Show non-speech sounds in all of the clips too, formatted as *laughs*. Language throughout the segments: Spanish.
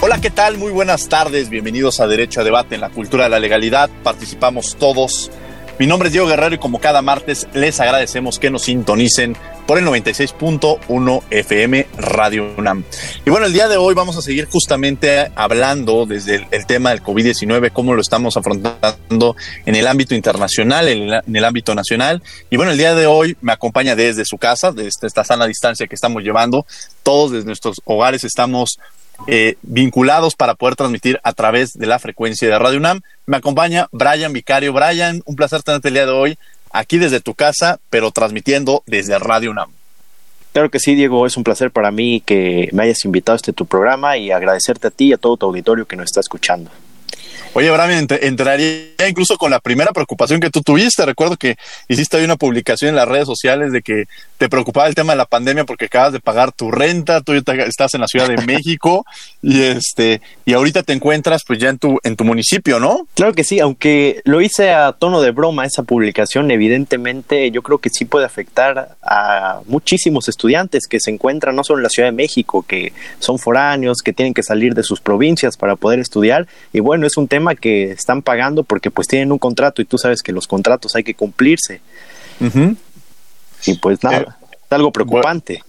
Hola, ¿qué tal? Muy buenas tardes. Bienvenidos a Derecho a Debate en la Cultura de la Legalidad. Participamos todos. Mi nombre es Diego Guerrero y como cada martes les agradecemos que nos sintonicen por el 96.1 FM Radio UNAM. Y bueno, el día de hoy vamos a seguir justamente hablando desde el, tema del COVID-19, cómo lo estamos afrontando en el ámbito internacional, en, el ámbito nacional. Y bueno, el día de hoy me acompaña desde su casa, desde esta sana distancia que estamos llevando. Todos desde nuestros hogares estamos eh, vinculados para poder transmitir a través de la frecuencia de Radio UNAM. Me acompaña Brian Vicario. Brian, un placer tenerte el día de hoy aquí desde tu casa, pero transmitiendo desde Radio UNAM. Claro que sí, Diego, es un placer para mí que me hayas invitado a este tu programa y agradecerte a ti y a todo tu auditorio que nos está escuchando. Oye, Brian, entraría incluso con la primera preocupación que tú tuviste. Recuerdo que hiciste ahí una publicación en las redes sociales de que te preocupaba el tema de la pandemia porque acabas de pagar tu renta, tú estás en la Ciudad de *laughs* México y este y ahorita te encuentras pues ya en tu en tu municipio, ¿no? Claro que sí, aunque lo hice a tono de broma esa publicación, evidentemente yo creo que sí puede afectar a muchísimos estudiantes que se encuentran no solo en la Ciudad de México, que son foráneos, que tienen que salir de sus provincias para poder estudiar y bueno, es un tema que están pagando porque pues tienen un contrato y tú sabes que los contratos hay que cumplirse. Y pues nada, eh, es algo preocupante.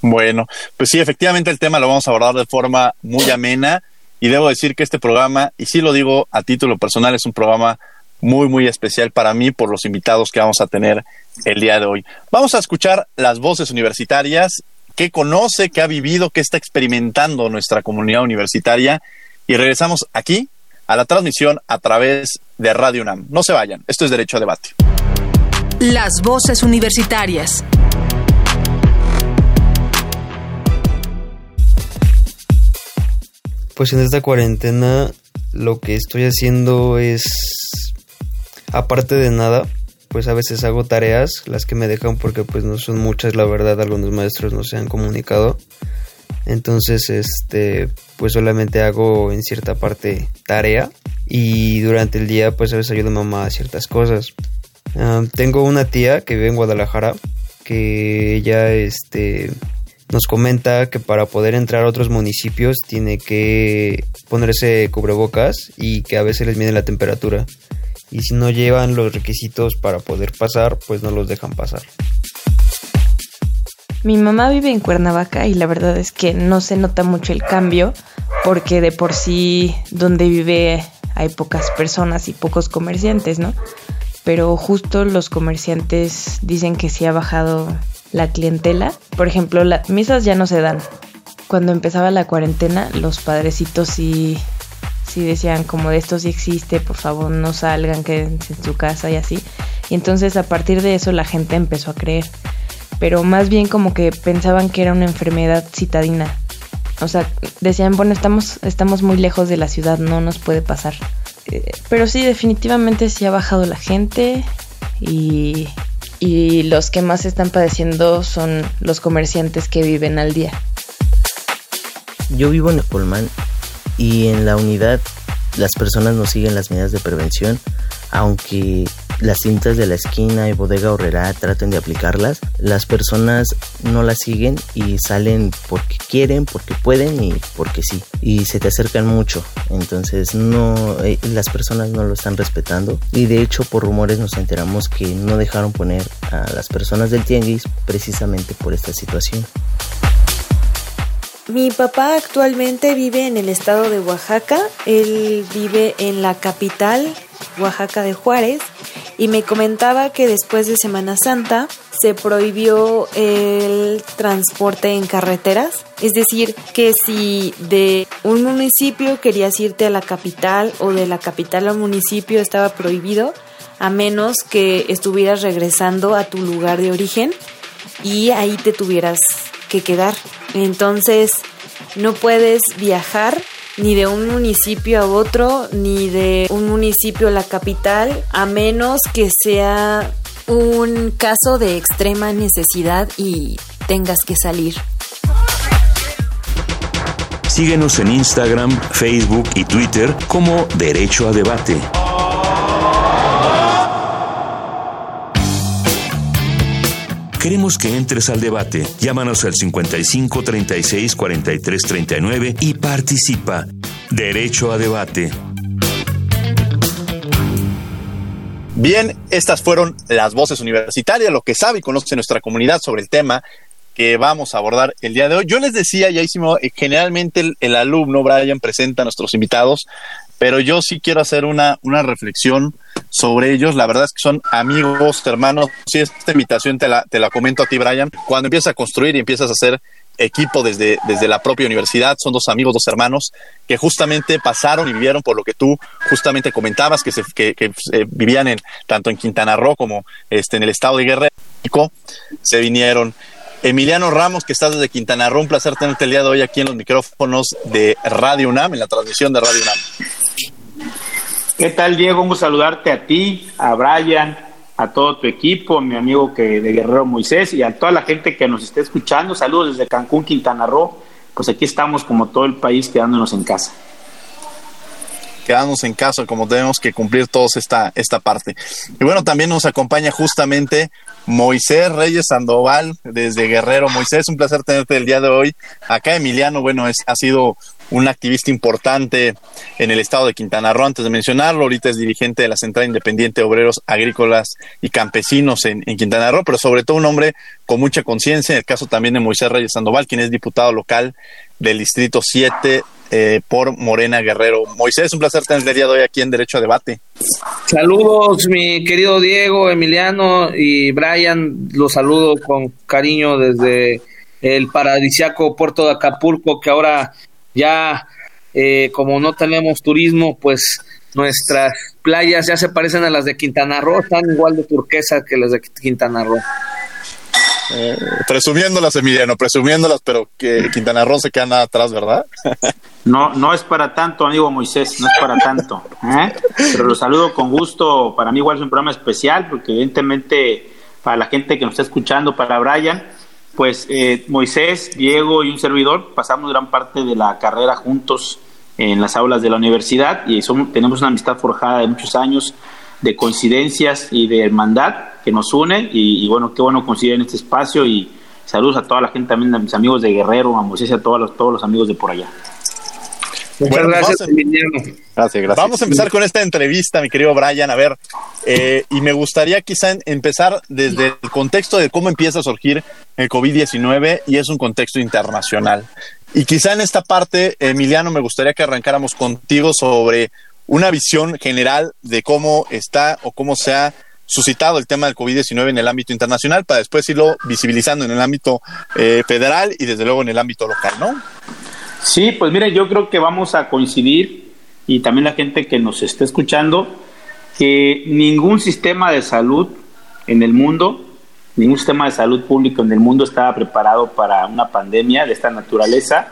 Bueno, pues sí, efectivamente el tema lo vamos a abordar de forma muy amena y debo decir que este programa, y sí lo digo a título personal, es un programa muy, muy especial para mí por los invitados que vamos a tener el día de hoy. Vamos a escuchar las voces universitarias, qué conoce, qué ha vivido, qué está experimentando nuestra comunidad universitaria y regresamos aquí a la transmisión a través de Radio UNAM. No se vayan, esto es Derecho a Debate. Las voces universitarias. Pues en esta cuarentena lo que estoy haciendo es, aparte de nada, pues a veces hago tareas, las que me dejan porque pues no son muchas, la verdad, algunos maestros no se han comunicado. Entonces, este, pues solamente hago en cierta parte tarea y durante el día pues a veces ayudo a mamá a ciertas cosas. Ah, tengo una tía que vive en Guadalajara que ella este nos comenta que para poder entrar a otros municipios tiene que ponerse cubrebocas y que a veces les mide la temperatura y si no llevan los requisitos para poder pasar pues no los dejan pasar. Mi mamá vive en Cuernavaca y la verdad es que no se nota mucho el cambio porque de por sí donde vive hay pocas personas y pocos comerciantes, ¿no? Pero justo los comerciantes dicen que sí ha bajado la clientela. Por ejemplo, las misas ya no se dan. Cuando empezaba la cuarentena, los padrecitos sí, sí decían como de esto sí existe, por favor no salgan, quédense en su casa y así. Y entonces a partir de eso la gente empezó a creer pero más bien como que pensaban que era una enfermedad citadina. O sea, decían, bueno, estamos, estamos muy lejos de la ciudad, no nos puede pasar. Eh, pero sí, definitivamente sí ha bajado la gente y, y los que más están padeciendo son los comerciantes que viven al día. Yo vivo en Polman y en la unidad las personas no siguen las medidas de prevención, aunque las cintas de la esquina y bodega horrera traten de aplicarlas, las personas no las siguen y salen porque quieren, porque pueden y porque sí. Y se te acercan mucho. Entonces no eh, las personas no lo están respetando. Y de hecho por rumores nos enteramos que no dejaron poner a las personas del tianguis precisamente por esta situación. Mi papá actualmente vive en el estado de Oaxaca. Él vive en la capital, Oaxaca de Juárez y me comentaba que después de Semana Santa se prohibió el transporte en carreteras. Es decir, que si de un municipio querías irte a la capital o de la capital al municipio estaba prohibido, a menos que estuvieras regresando a tu lugar de origen y ahí te tuvieras que quedar. Entonces, no puedes viajar ni de un municipio a otro, ni de un municipio a la capital, a menos que sea un caso de extrema necesidad y tengas que salir. Síguenos en Instagram, Facebook y Twitter como Derecho a Debate. Queremos que entres al debate. Llámanos al 55 36 43 39 y participa. Derecho a debate. Bien, estas fueron las voces universitarias, lo que sabe y conoce nuestra comunidad sobre el tema que vamos a abordar el día de hoy. Yo les decía, ya hicimos, eh, generalmente el, alumno Brian presenta a nuestros invitados, pero yo sí quiero hacer una, una reflexión sobre ellos. La verdad es que son amigos, hermanos. Sí, esta invitación te la, te la comento a ti, Brian. Cuando empiezas a construir y empiezas a hacer equipo desde, desde la propia universidad, son dos amigos, dos hermanos, que justamente pasaron y vivieron por lo que tú justamente comentabas, que, se, que eh, vivían en, tanto en Quintana Roo como este, en el estado de Guerrero, se vinieron. Emiliano Ramos, que estás desde Quintana Roo, un placer tenerte el día de hoy aquí en los micrófonos de Radio UNAM, en la transmisión de Radio UNAM. ¿Qué tal, Diego? Un saludarte a ti, a Brian, a todo tu equipo, a mi amigo que de Guerrero Moisés y a toda la gente que nos esté escuchando. Saludos desde Cancún, Quintana Roo. Pues aquí estamos como todo el país quedándonos en casa quedarnos en casa como tenemos que cumplir todos esta, esta parte. Y bueno, también nos acompaña justamente Moisés Reyes Sandoval desde Guerrero. Moisés, un placer tenerte el día de hoy. Acá Emiliano, bueno, es, ha sido un activista importante en el estado de Quintana Roo, antes de mencionarlo, ahorita es dirigente de la Central Independiente de Obreros Agrícolas y Campesinos en, en Quintana Roo, pero sobre todo un hombre con mucha conciencia, en el caso también de Moisés Reyes Sandoval, quien es diputado local del Distrito 7 eh, por Morena Guerrero. Moisés, un placer tener el día de hoy aquí en Derecho a Debate. Saludos, mi querido Diego, Emiliano y Brian. Los saludo con cariño desde el paradisiaco puerto de Acapulco, que ahora ya, eh, como no tenemos turismo, pues nuestras playas ya se parecen a las de Quintana Roo, están igual de turquesa que las de Quintana Roo. Eh, presumiéndolas, Emiliano, presumiéndolas, pero que Quintana Roo se queda nada atrás, ¿verdad? *laughs* No, no es para tanto, amigo Moisés, no es para tanto. ¿eh? Pero los saludo con gusto. Para mí igual es un programa especial, porque evidentemente para la gente que nos está escuchando, para Brian, pues eh, Moisés, Diego y un servidor pasamos gran parte de la carrera juntos en las aulas de la universidad y somos, tenemos una amistad forjada de muchos años de coincidencias y de hermandad que nos une y, bueno, qué bueno coincidir en este espacio y saludos a toda la gente también, a mis amigos de Guerrero, a Moisés y a todos los, todos los amigos de por allá. Muchas Bueno, gracias, a- Emiliano. Gracias, gracias. Vamos a empezar con esta entrevista, mi querido Brian. A ver, eh, y me gustaría quizá en- empezar desde el contexto de cómo empieza a surgir el COVID-19 y es un contexto internacional. Y quizá en esta parte, Emiliano, me gustaría que arrancáramos contigo sobre una visión general de cómo está o cómo se ha suscitado el tema del COVID-19 en el ámbito internacional para después irlo visibilizando en el ámbito eh, federal y desde luego en el ámbito local, ¿no? Sí, pues mire, yo creo que vamos a coincidir y también la gente que nos esté escuchando que ningún sistema de salud en el mundo, ningún sistema de salud público en el mundo estaba preparado para una pandemia de esta naturaleza.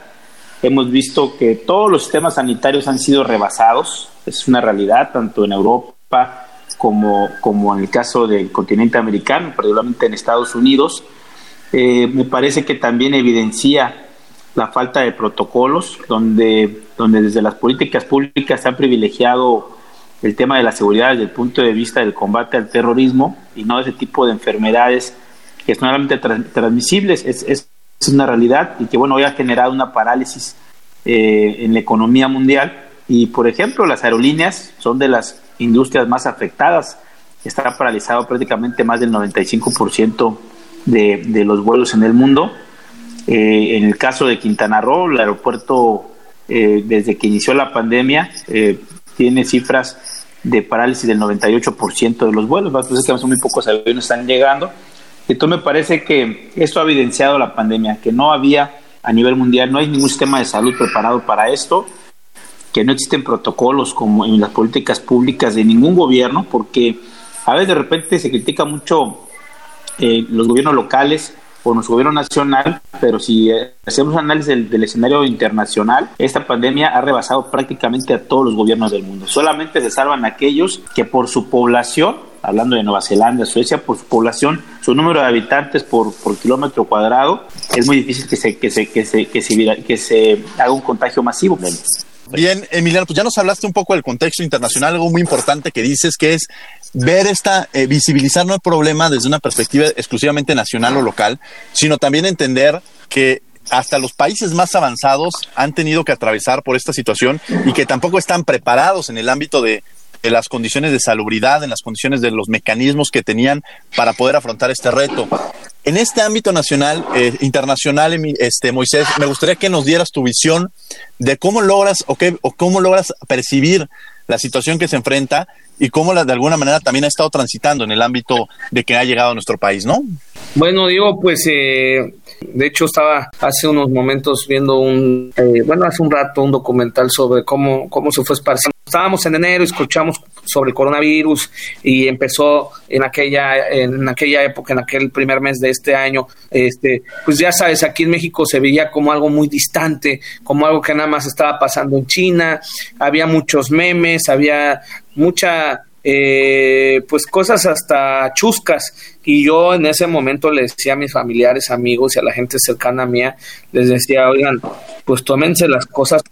Hemos visto que todos los sistemas sanitarios han sido rebasados, es una realidad, tanto en Europa como, como en el caso del continente americano, particularmente en Estados Unidos. Eh, me parece que también evidencia la falta de protocolos, donde, donde desde las políticas públicas se ha privilegiado el tema de la seguridad desde el punto de vista del combate al terrorismo y no ese tipo de enfermedades que son realmente tra- transmisibles. Es, es, es una realidad y que, bueno, hoy ha generado una parálisis eh, en la economía mundial. Y, por ejemplo, las aerolíneas son de las industrias más afectadas. Está paralizado prácticamente más del 95% de, de los vuelos en el mundo. Eh, en el caso de Quintana Roo, el aeropuerto, eh, desde que inició la pandemia, eh, tiene cifras de parálisis del 98% de los vuelos, entonces que muy pocos aviones están llegando. Entonces me parece que esto ha evidenciado la pandemia, que no había a nivel mundial, no hay ningún sistema de salud preparado para esto, que no existen protocolos como en las políticas públicas de ningún gobierno, porque a veces de repente se critica mucho eh, los gobiernos locales o nuestro gobierno nacional, pero si eh, hacemos análisis del, escenario internacional, esta pandemia ha rebasado prácticamente a todos los gobiernos del mundo. Solamente se salvan aquellos que por su población, hablando de Nueva Zelanda, Suecia, por su población, su número de habitantes por, por kilómetro cuadrado, es muy difícil que se, que se, que se, que se haga un contagio masivo. Bien, Emiliano, pues ya nos hablaste un poco del contexto internacional, algo muy importante que dices que es ver esta, eh, visibilizar no el problema desde una perspectiva exclusivamente nacional o local, sino también entender que hasta los países más avanzados han tenido que atravesar por esta situación y que tampoco están preparados en el ámbito de, de las condiciones de salubridad, en las condiciones de los mecanismos que tenían para poder afrontar este reto. En este ámbito nacional, eh, internacional, este, Moisés, me gustaría que nos dieras tu visión de cómo logras o, qué, o cómo logras percibir la situación que se enfrenta y cómo la, de alguna manera también ha estado transitando en el ámbito de que ha llegado a nuestro país, ¿no? Bueno, digo, pues eh, de hecho estaba hace unos momentos viendo un, eh, bueno, hace un rato un documental sobre cómo, cómo se fue esparciendo. Estábamos en enero, escuchamos sobre el coronavirus y empezó en aquella, en aquella época, en aquel primer mes de este año, este, pues ya sabes, aquí en México se veía como algo muy distante, como algo que nada más estaba pasando en China, había muchos memes, había mucha eh, pues cosas hasta chuscas. Y yo en ese momento le decía a mis familiares, amigos y a la gente cercana mía, les decía, oigan, pues tómense las cosas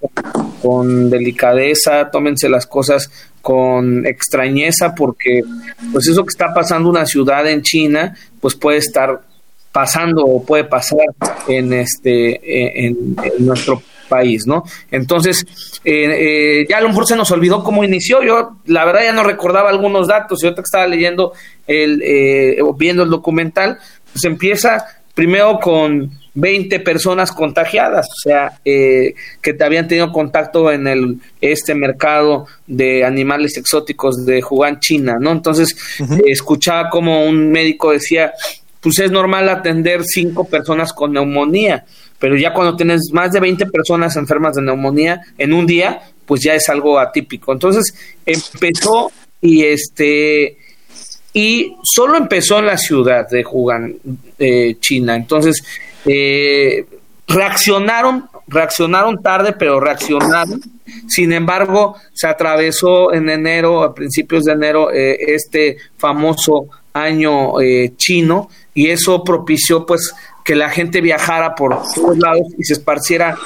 con, delicadeza, tómense las cosas con extrañeza porque pues eso que está pasando una ciudad en China pues puede estar pasando o puede pasar en este en, en nuestro país, ¿no? Entonces, eh, eh, ya a lo mejor se nos olvidó cómo inició. Yo, la verdad, ya no recordaba algunos datos. Yo te estaba leyendo, el, eh, viendo el documental, pues empieza primero con 20 personas contagiadas, o sea, que te habían tenido contacto en el este mercado de animales exóticos de Wuhan, China, ¿no? Entonces, escuchaba como un médico decía, pues es normal atender cinco personas con neumonía pero ya cuando tienes más de 20 personas enfermas de neumonía en un día, pues ya es algo atípico. Entonces empezó y este y solo empezó en la ciudad de Wuhan, eh, China. Entonces eh, reaccionaron, reaccionaron tarde, pero reaccionaron. Sin embargo, se atravesó en enero, a principios de enero, eh, este famoso año chino y eso propició pues que la gente viajara por todos lados y se esparciera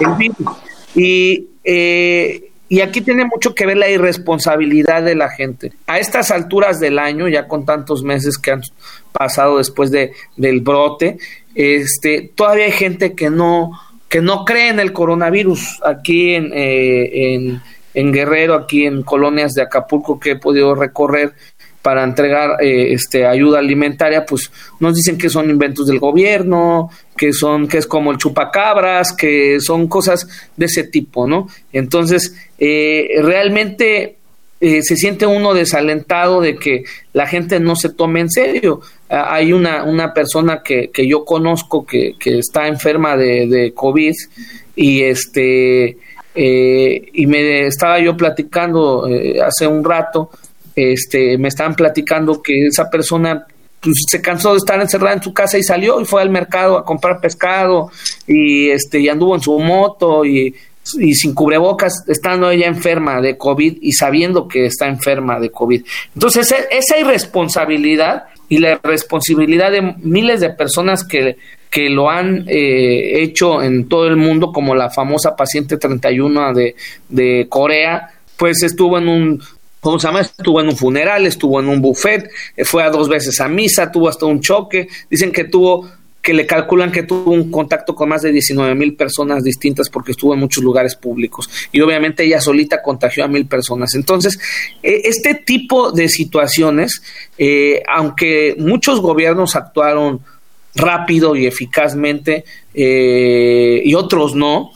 el virus. Y, eh, y aquí tiene mucho que ver la irresponsabilidad de la gente. A estas alturas del año, ya con tantos meses que han pasado después de, del brote, este, todavía hay gente que no, que no cree en el coronavirus. Aquí en, eh, en, en Guerrero, aquí en colonias de Acapulco que he podido recorrer, para entregar eh, este ayuda alimentaria, pues nos dicen que son inventos del gobierno, que son que es como el chupacabras, que son cosas de ese tipo, ¿no? Entonces, eh, realmente eh, se siente uno desalentado de que la gente no se tome en serio. Ah, hay una, una persona que, que yo conozco que, que está enferma de, de COVID y este y me estaba yo platicando hace un rato este, me estaban platicando que esa persona pues, se cansó de estar encerrada en su casa y salió y fue al mercado a comprar pescado y este y anduvo en su moto y, y sin cubrebocas estando ella enferma de COVID y sabiendo que está enferma de COVID. Entonces esa irresponsabilidad y la responsabilidad de miles de personas que, que lo han eh, hecho en todo el mundo, como la famosa paciente 31 de, de Corea, pues estuvo en un ¿cómo se? Estuvo en un funeral, estuvo en un buffet, eh, fue a dos veces a misa, tuvo hasta un choque, dicen que tuvo que le calculan que tuvo un contacto con más de 19 mil personas distintas porque estuvo en muchos lugares públicos y obviamente ella solita contagió a mil personas. Entonces, e, este tipo de situaciones, eh, aunque muchos gobiernos actuaron rápido y eficazmente eh, y otros no,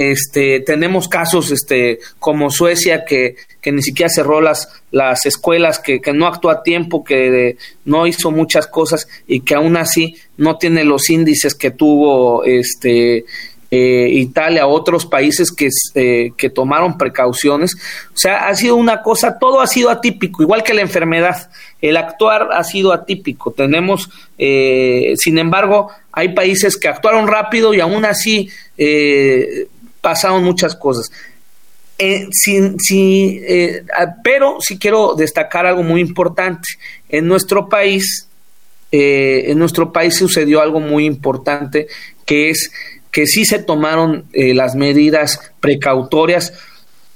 este, tenemos casos este, como Suecia que, ni siquiera cerró las, las escuelas, que, no actuó a tiempo, que no hizo muchas cosas y que aún así no tiene los índices que tuvo este, eh, Italia, otros países que, eh, que tomaron precauciones. O sea, ha sido una cosa, todo ha sido atípico, igual que la enfermedad. El actuar ha sido atípico. Tenemos, eh, sin embargo, hay países que actuaron rápido y aún así pasaron muchas cosas. sin, pero sí quiero destacar algo muy importante. En nuestro país, en nuestro país sucedió algo muy importante, que es que sí se tomaron eh, las medidas precautorias,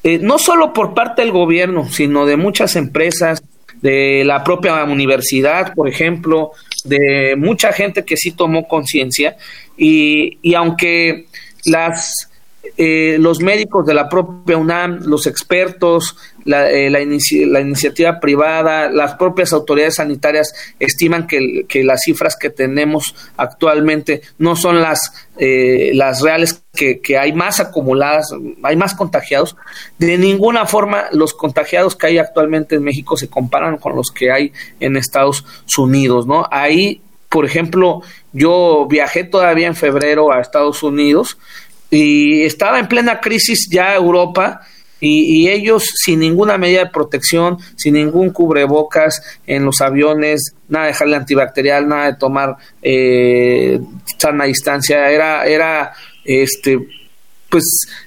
eh, no solo por parte del gobierno, sino de muchas empresas, de la propia universidad, por ejemplo, de mucha gente que sí tomó conciencia y, y aunque las eh, los médicos de la propia UNAM, los expertos, la, eh, la, iniciativa privada, las propias autoridades sanitarias estiman que, las cifras que tenemos actualmente no son las, eh, las reales, que, que, hay más acumuladas, hay más contagiados. De ninguna forma los contagiados que hay actualmente en México se comparan con los que hay en Estados Unidos, ¿no? Ahí, por ejemplo, yo viajé todavía en febrero a Estados Unidos, y estaba en plena crisis ya Europa y, ellos sin ninguna medida de protección, sin ningún cubrebocas en los aviones, nada de dejarle antibacterial, nada de tomar eh, sana distancia, era, era este, pues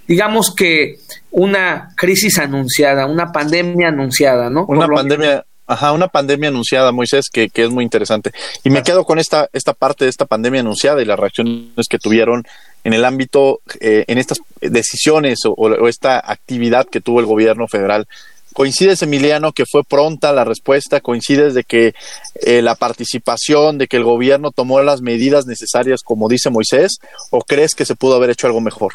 digamos que una crisis anunciada, una pandemia anunciada, ¿no? Una pandemia, Ajá, una pandemia anunciada, Moisés, que, que es muy interesante. Y me quedo con esta, esta parte de esta pandemia anunciada y las reacciones que tuvieron en el ámbito, eh, en estas decisiones o, esta actividad que tuvo el gobierno federal. ¿Coincides, Emiliano, que fue pronta la respuesta? ¿Coincides de que eh, la participación, de que el gobierno tomó las medidas necesarias, como dice Moisés, o crees que se pudo haber hecho algo mejor?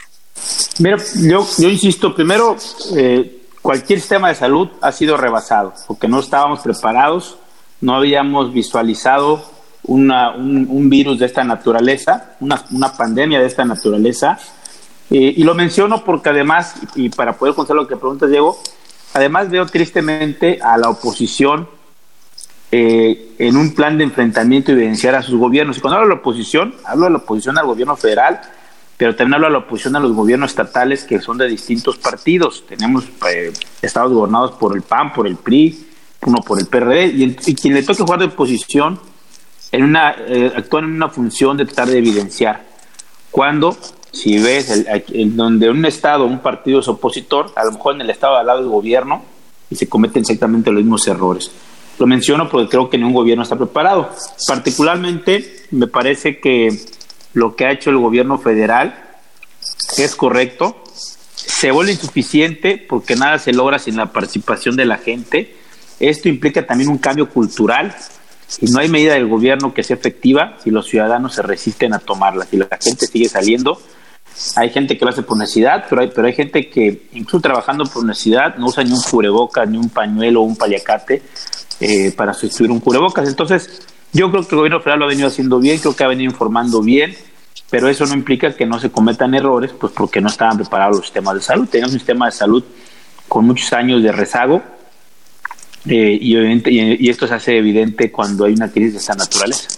Mira, yo, yo insisto, primero, eh, cualquier sistema de salud ha sido rebasado, porque no estábamos preparados, no habíamos visualizado una, un, virus de esta naturaleza, una, una pandemia de esta naturaleza. Eh, y lo menciono porque además, y para poder contestar lo que preguntas, Diego, además veo tristemente a la oposición eh, en un plan de enfrentamiento y evidenciar a sus gobiernos. Y cuando hablo de la oposición, hablo de la oposición al gobierno federal, pero también hablo de la oposición a los gobiernos estatales que son de distintos partidos. Tenemos eh, estados gobernados por el PAN, por el PRI, uno por el PRD, y, quien le toque jugar de oposición en una, eh, actúa en una función de tratar de evidenciar. Cuando, si ves, en donde un estado, un partido es opositor, a lo mejor en el estado al lado del gobierno, y se cometen exactamente los mismos errores. Lo menciono porque creo que ningún gobierno está preparado. Particularmente, me parece que lo que ha hecho el gobierno federal es correcto, se vuelve insuficiente porque nada se logra sin la participación de la gente. Esto implica también un cambio cultural y no hay medida del gobierno que sea efectiva si los ciudadanos se resisten a tomarla, si la gente sigue saliendo. Hay gente que lo hace por necesidad, pero hay, pero hay gente que, incluso trabajando por necesidad, no usa ni un cubreboca, ni un pañuelo o un paliacate eh, para sustituir un cubrebocas. Entonces, yo creo que el gobierno federal lo ha venido haciendo bien, creo que ha venido informando bien, pero eso no implica que no se cometan errores, pues porque no estaban preparados los sistemas de salud. Tenemos un sistema de salud con muchos años de rezago eh, y, y, esto se hace evidente cuando hay una crisis de esta naturaleza.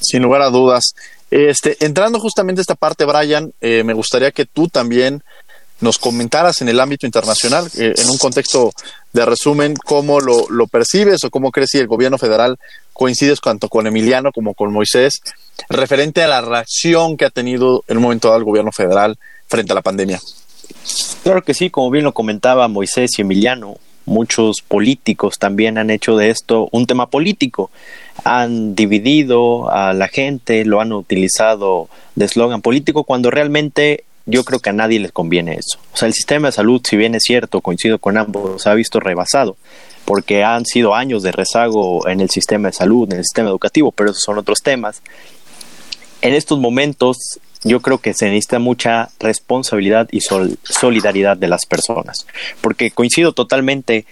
Sin lugar a dudas. Este, entrando justamente a esta parte, Brian, eh, me gustaría que tú también nos comentaras en el ámbito internacional, eh, en un contexto de resumen, cómo lo, lo, percibes o cómo crees si el gobierno federal coincides tanto con Emiliano como con Moisés, referente a la reacción que ha tenido en un momento dado el gobierno federal frente a la pandemia. Claro que sí, como bien lo comentaba Moisés y Emiliano, muchos políticos también han hecho de esto un tema político. Han dividido a la gente, lo han utilizado de eslogan político cuando realmente yo creo que a nadie les conviene eso. O sea, el sistema de salud, si bien es cierto, coincido con ambos, se ha visto rebasado, porque han sido años de rezago en el sistema de salud, en el sistema educativo, pero esos son otros temas. En estos momentos, yo creo que se necesita mucha responsabilidad y solidaridad de las personas, porque coincido totalmente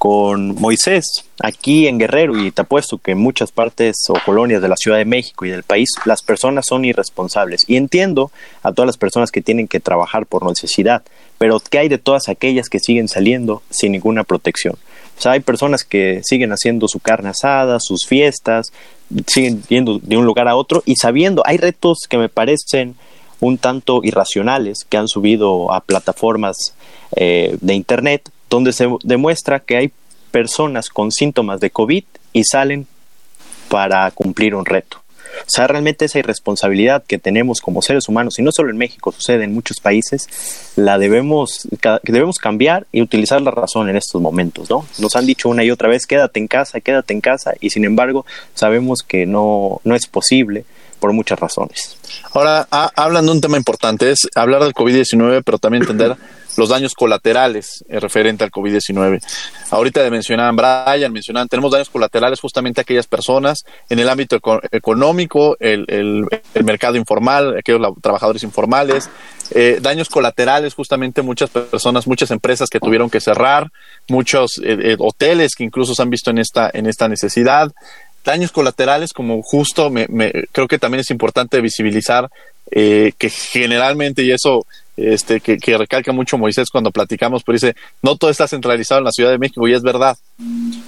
con Moisés. Aquí en Guerrero, y te apuesto que en muchas partes o colonias de la Ciudad de México y del país, las personas son irresponsables. Y entiendo a todas las personas que tienen que trabajar por necesidad, pero ¿qué hay de todas aquellas que siguen saliendo sin ninguna protección? O sea, hay personas que siguen haciendo su carne asada, sus fiestas, siguen yendo de un lugar a otro y sabiendo, hay retos que me parecen un tanto irracionales que han subido a plataformas eh, de Internet donde se demuestra que hay personas con síntomas de COVID y salen para cumplir un reto. O sea, realmente esa irresponsabilidad que tenemos como seres humanos, y no solo en México, sucede en muchos países, la debemos, debemos cambiar y utilizar la razón en estos momentos, ¿no? Nos han dicho una y otra vez, quédate en casa, quédate en casa, y sin embargo sabemos que no, no es posible por muchas razones. Ahora, hablan de un tema importante, es hablar del COVID-19, pero también entender *clears throat* los daños colaterales eh, referente al COVID-19. Ahorita mencionaban Brian, mencionaban, tenemos daños colaterales justamente a aquellas personas en el ámbito económico, el, mercado informal, aquellos trabajadores informales, eh, daños colaterales justamente muchas personas, muchas empresas que tuvieron que cerrar, muchos eh, hoteles que incluso se han visto en esta, en esta necesidad, daños colaterales como justo me, creo que también es importante visibilizar que generalmente y eso este, que, recalca mucho Moisés cuando platicamos, pero dice, no todo está centralizado en la Ciudad de México y es verdad.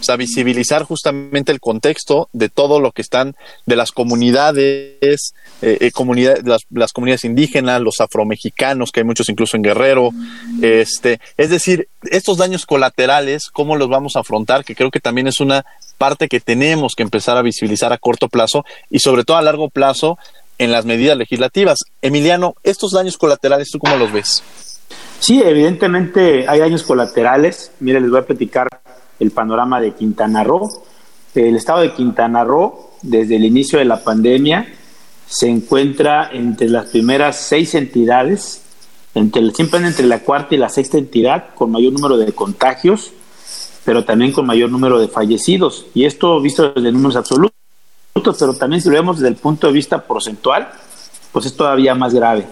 O sea, visibilizar justamente el contexto de todo lo que están, de las comunidades, eh, eh comunidades, las, comunidades indígenas, los afromexicanos, que hay muchos incluso en Guerrero. Este, es decir, estos daños colaterales, ¿cómo los vamos a afrontar? Que creo que también es una parte que tenemos que empezar a visibilizar a corto plazo y sobre todo a largo plazo en las medidas legislativas. Emiliano, estos daños colaterales, ¿tú cómo los ves? Sí, evidentemente hay daños colaterales. Mire, les voy a platicar el panorama de Quintana Roo. El estado de Quintana Roo, desde el inicio de la pandemia, se encuentra entre las primeras seis entidades, entre, siempre entre la cuarta y la sexta entidad con mayor número de contagios, pero también con mayor número de fallecidos. Y esto visto desde números absolutos pero también si lo vemos desde el punto de vista porcentual, pues es todavía más grave.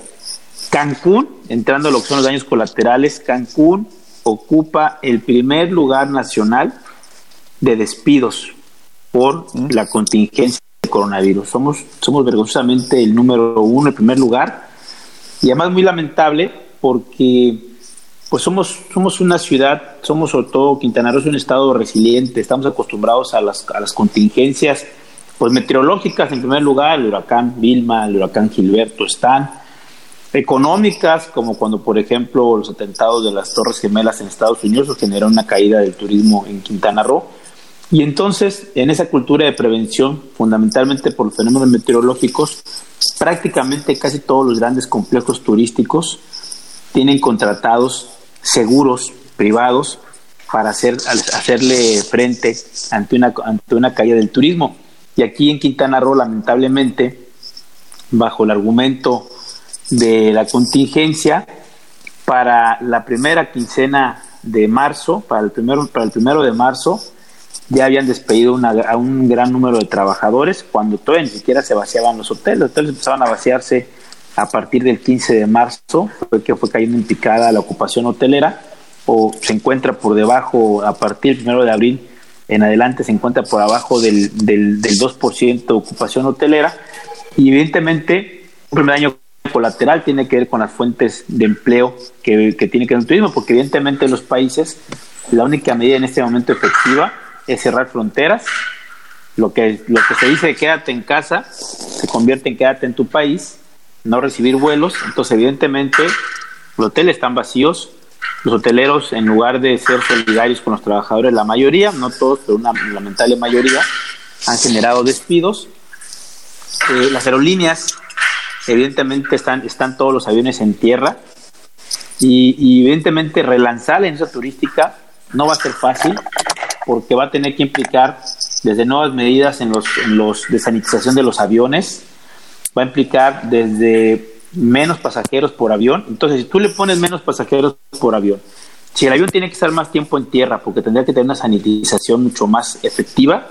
Cancún, entrando a lo que son los daños colaterales, Cancún ocupa el primer lugar nacional de despidos por la contingencia del coronavirus. Somos, somos vergonzosamente el número uno, el primer lugar, y además muy lamentable porque pues somos, somos una ciudad, somos sobre todo Quintana Roo es un estado resiliente, estamos acostumbrados a las, a las contingencias pues meteorológicas en primer lugar, el huracán Vilma, el huracán Gilberto están, económicas, como cuando por ejemplo los atentados de las Torres Gemelas en Estados Unidos generaron una caída del turismo en Quintana Roo. Y entonces, en esa cultura de prevención, fundamentalmente por los fenómenos meteorológicos, prácticamente casi todos los grandes complejos turísticos tienen contratados seguros privados para hacer, hacerle frente ante una, ante una caída del turismo. Y aquí en Quintana Roo, lamentablemente, bajo el argumento de la contingencia, para la primera quincena de marzo, para el primero, para el primero de marzo, ya habían despedido a un gran número de trabajadores cuando todavía ni siquiera se vaciaban los hoteles. Los hoteles empezaban a vaciarse a partir del 15 de marzo, fue que fue cayendo en picada la ocupación hotelera, o se encuentra por debajo a partir del primero de abril en adelante se encuentra por abajo del, del, del 2% de ocupación hotelera y evidentemente un primer daño colateral tiene que ver con las fuentes de empleo que, que tiene que ver el turismo, porque evidentemente en los países la única medida en este momento efectiva es cerrar fronteras. Lo que, lo que se dice quédate en casa se convierte en quédate en tu país, no recibir vuelos. Entonces, evidentemente, los hoteles están vacíos, los hoteleros, en lugar de ser solidarios con los trabajadores, la mayoría, no todos, pero una lamentable mayoría, han generado despidos. Eh, las aerolíneas, evidentemente, están, están todos los aviones en tierra y, evidentemente relanzar la industria turística no va a ser fácil porque va a tener que implicar desde nuevas medidas en los, en los de sanitización de los aviones, va a implicar desde menos pasajeros por avión. Entonces, si tú le pones menos pasajeros por avión, si el avión tiene que estar más tiempo en tierra porque tendría que tener una sanitización mucho más efectiva,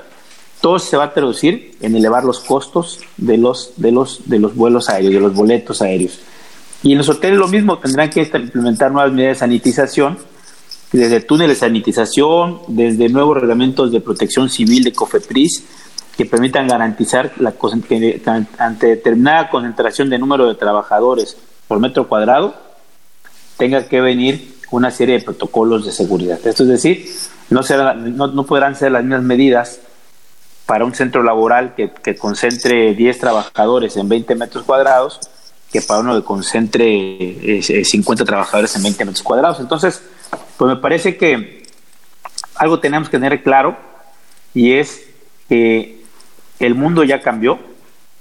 todo se va a traducir en elevar los costos de los, de los, de los vuelos aéreos, de los boletos aéreos. Y en los hoteles lo mismo, tendrán que implementar nuevas medidas de sanitización desde túneles de sanitización, desde nuevos reglamentos de protección civil de COFEPRIS que permitan garantizar la, que ante determinada concentración de número de trabajadores por metro cuadrado tenga que venir una serie de protocolos de seguridad. Esto es decir, no, será, no, no podrán ser las mismas medidas para un centro laboral que, que, concentre 10 trabajadores en 20 metros cuadrados que para uno que concentre 50 eh, trabajadores en 20 metros cuadrados. Entonces, pues me parece que algo tenemos que tener claro y es que el mundo ya cambió,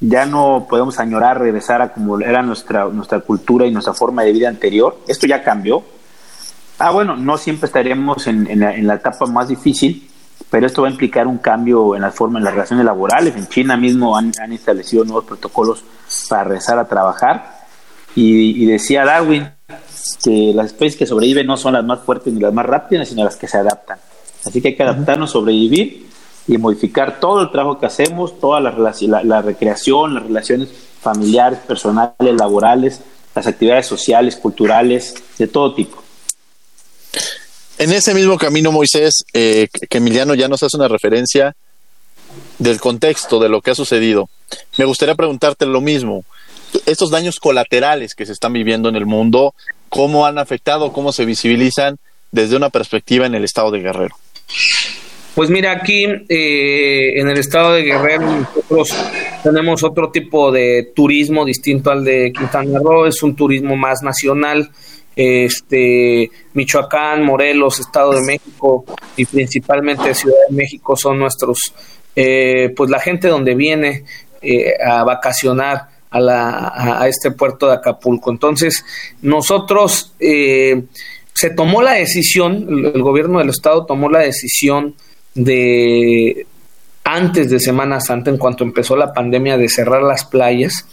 ya no podemos añorar regresar a como era nuestra, nuestra cultura y nuestra forma de vida anterior. Esto ya cambió. Ah, bueno, no siempre estaremos en, en, la, en la etapa más difícil, pero esto va a implicar un cambio en la forma, en las relaciones laborales. En China mismo han, han establecido nuevos protocolos para regresar a trabajar. Y, y, decía Darwin que las especies que sobreviven no son las más fuertes ni las más rápidas, sino las que se adaptan. Así que hay que adaptarnos, sobrevivir y modificar todo el trabajo que hacemos, toda la, la, la recreación, las relaciones familiares, personales, laborales, las actividades sociales, culturales, de todo tipo. En ese mismo camino, Moisés, eh, que Emiliano ya nos hace una referencia del contexto de lo que ha sucedido. Me gustaría preguntarte lo mismo. Estos daños colaterales que se están viviendo en el mundo, ¿cómo han afectado, cómo se visibilizan desde una perspectiva en el estado de Guerrero? Pues mira, aquí eh, en el estado de Guerrero nosotros tenemos otro tipo de turismo distinto al de Quintana Roo, es un turismo más nacional este Michoacán, Morelos, Estado de México y principalmente Ciudad de México son nuestros, eh, pues la gente donde viene eh, a vacacionar a, la, a, este puerto de Acapulco. Entonces, nosotros eh, se tomó la decisión, el gobierno del estado tomó la decisión de antes de Semana Santa, en cuanto empezó la pandemia, de cerrar las playas.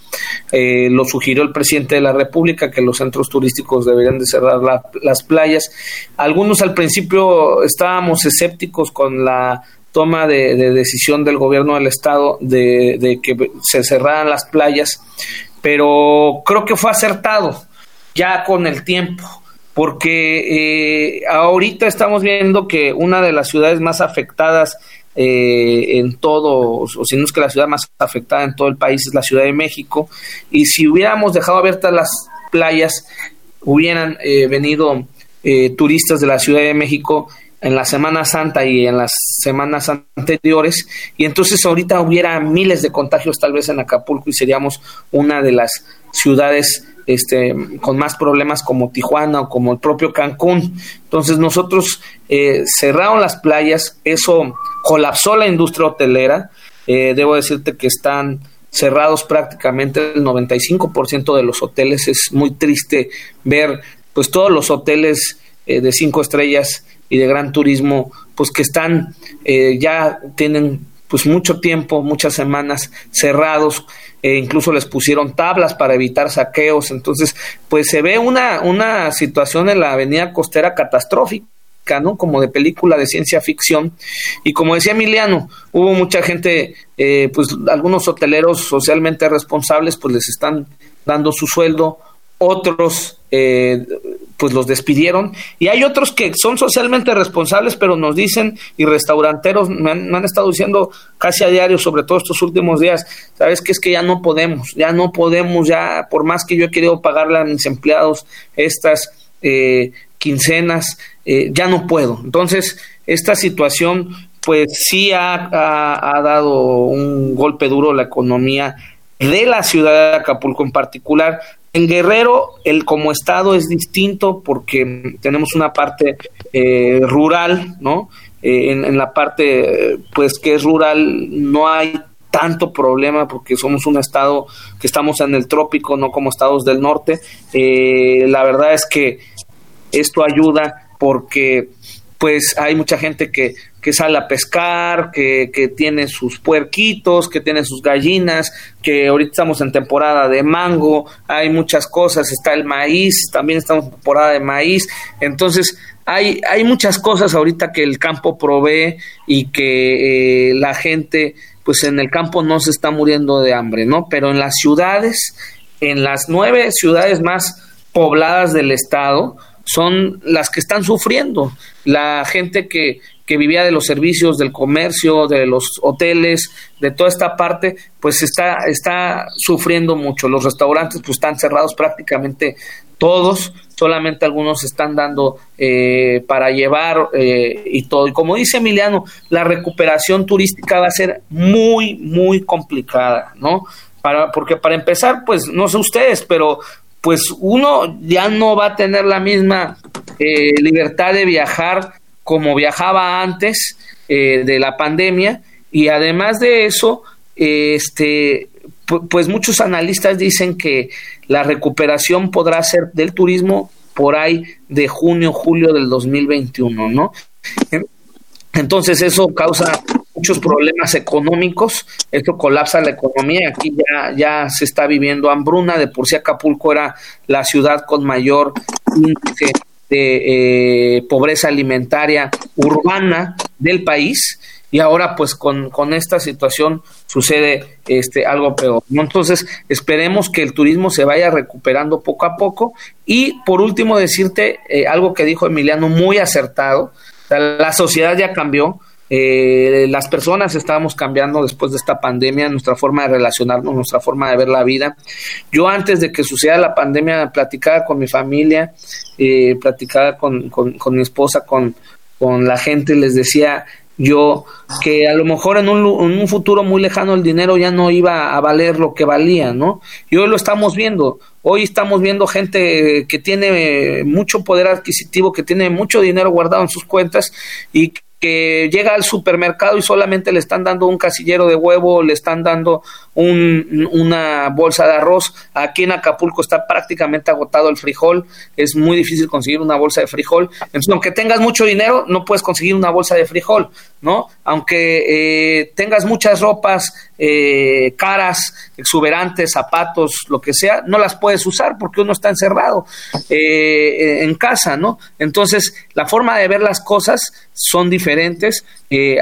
Eh, lo sugirió el presidente de la República que los centros turísticos deberían de cerrar las playas. Algunos al principio estábamos escépticos con la toma de, decisión del gobierno del estado de, que se cerraran las playas, pero creo que fue acertado ya con el tiempo porque eh, ahorita estamos viendo que una de las ciudades más afectadas eh, en todo, o si no es que la ciudad más afectada en todo el país es la Ciudad de México, y si hubiéramos dejado abiertas las playas, hubieran eh, venido eh, turistas de la Ciudad de México en la Semana Santa y en las semanas anteriores, y entonces ahorita hubiera miles de contagios tal vez en Acapulco y seríamos una de las ciudades este, con más problemas como Tijuana o como el propio Cancún. Entonces nosotros eh, cerraron las playas, eso colapsó la industria hotelera. Eh, debo decirte que están cerrados prácticamente el 95% de los hoteles. Es muy triste ver pues todos los hoteles eh, de cinco estrellas y de gran turismo pues que están eh, ya tienen pues mucho tiempo, muchas semanas cerrados, e incluso les pusieron tablas para evitar saqueos, entonces pues se ve una, una situación en la avenida costera catastrófica. ¿no? como de película de ciencia ficción. Y como decía Emiliano, hubo mucha gente, eh, pues algunos hoteleros socialmente responsables, pues les están dando su sueldo, otros eh, pues los despidieron. Y hay otros que son socialmente responsables pero nos dicen y restauranteros me han, estado diciendo casi a diario sobre todo estos últimos días sabes que es que ya no podemos ya no podemos ya por más que yo he querido pagarle a mis empleados estas eh, quincenas eh, ya no puedo. Entonces esta situación pues sí ha, ha dado un golpe duro a la economía de la ciudad de Acapulco en particular, en Guerrero, el como estado es distinto porque tenemos una parte eh, rural, ¿no? Eh, en, la parte, pues, que es rural, no hay tanto problema porque somos un estado que estamos en el trópico, no como estados del norte. Eh, la verdad es que esto ayuda porque pues hay mucha gente que, que sale a pescar, que, que, tiene sus puerquitos, que tiene sus gallinas, que ahorita estamos en temporada de mango, hay muchas cosas, está el maíz, también estamos en temporada de maíz, entonces hay, hay muchas cosas ahorita que el campo provee y que eh, la gente, pues en el campo no se está muriendo de hambre, ¿no? Pero en las ciudades, en las nueve ciudades más pobladas del estado, son las que están sufriendo. La gente que, que vivía de los servicios, del comercio, de los hoteles, de toda esta parte, pues está, está sufriendo mucho. Los restaurantes pues están cerrados prácticamente todos, solamente algunos están dando eh, para llevar eh, y todo. Y como dice Emiliano, la recuperación turística va a ser muy, muy complicada, ¿no? Para, porque para empezar, pues no sé ustedes, pero pues uno ya no va a tener la misma eh, libertad de viajar como viajaba antes de la pandemia y además de eso, este, pues muchos analistas dicen que la recuperación podrá ser del turismo por ahí de junio, julio del 2021, ¿no? Entonces eso causa muchos problemas económicos, esto colapsa la economía, aquí ya, ya se está viviendo hambruna, de por sí Acapulco era la ciudad con mayor índice de eh, pobreza alimentaria urbana del país, y ahora pues con, con esta situación sucede este algo peor. Entonces, esperemos que el turismo se vaya recuperando poco a poco. Y por último, decirte eh, algo que dijo Emiliano muy acertado. La sociedad ya cambió. Eh, las personas estábamos cambiando después de esta pandemia, nuestra forma de relacionarnos, nuestra forma de ver la vida. Yo antes de que suceda la pandemia platicaba con mi familia, eh, platicaba con, con, con mi esposa, con, con la gente, les decía, yo que a lo mejor en un, en un, futuro muy lejano el dinero ya no iba a valer lo que valía, ¿no? Y hoy lo estamos viendo. Hoy estamos viendo gente que tiene mucho poder adquisitivo, que tiene mucho dinero guardado en sus cuentas y que llega al supermercado y solamente le están dando un casillero de huevo, le están dando un, una bolsa de arroz. Aquí en Acapulco está prácticamente agotado el frijol, es muy difícil conseguir una bolsa de frijol. Entonces, aunque tengas mucho dinero, no puedes conseguir una bolsa de frijol, ¿no? Aunque eh, tengas muchas ropas eh, caras, exuberantes, zapatos, lo que sea, no las puedes usar porque uno está encerrado eh, en casa, ¿no? Entonces, la forma de ver las cosas son diferentes.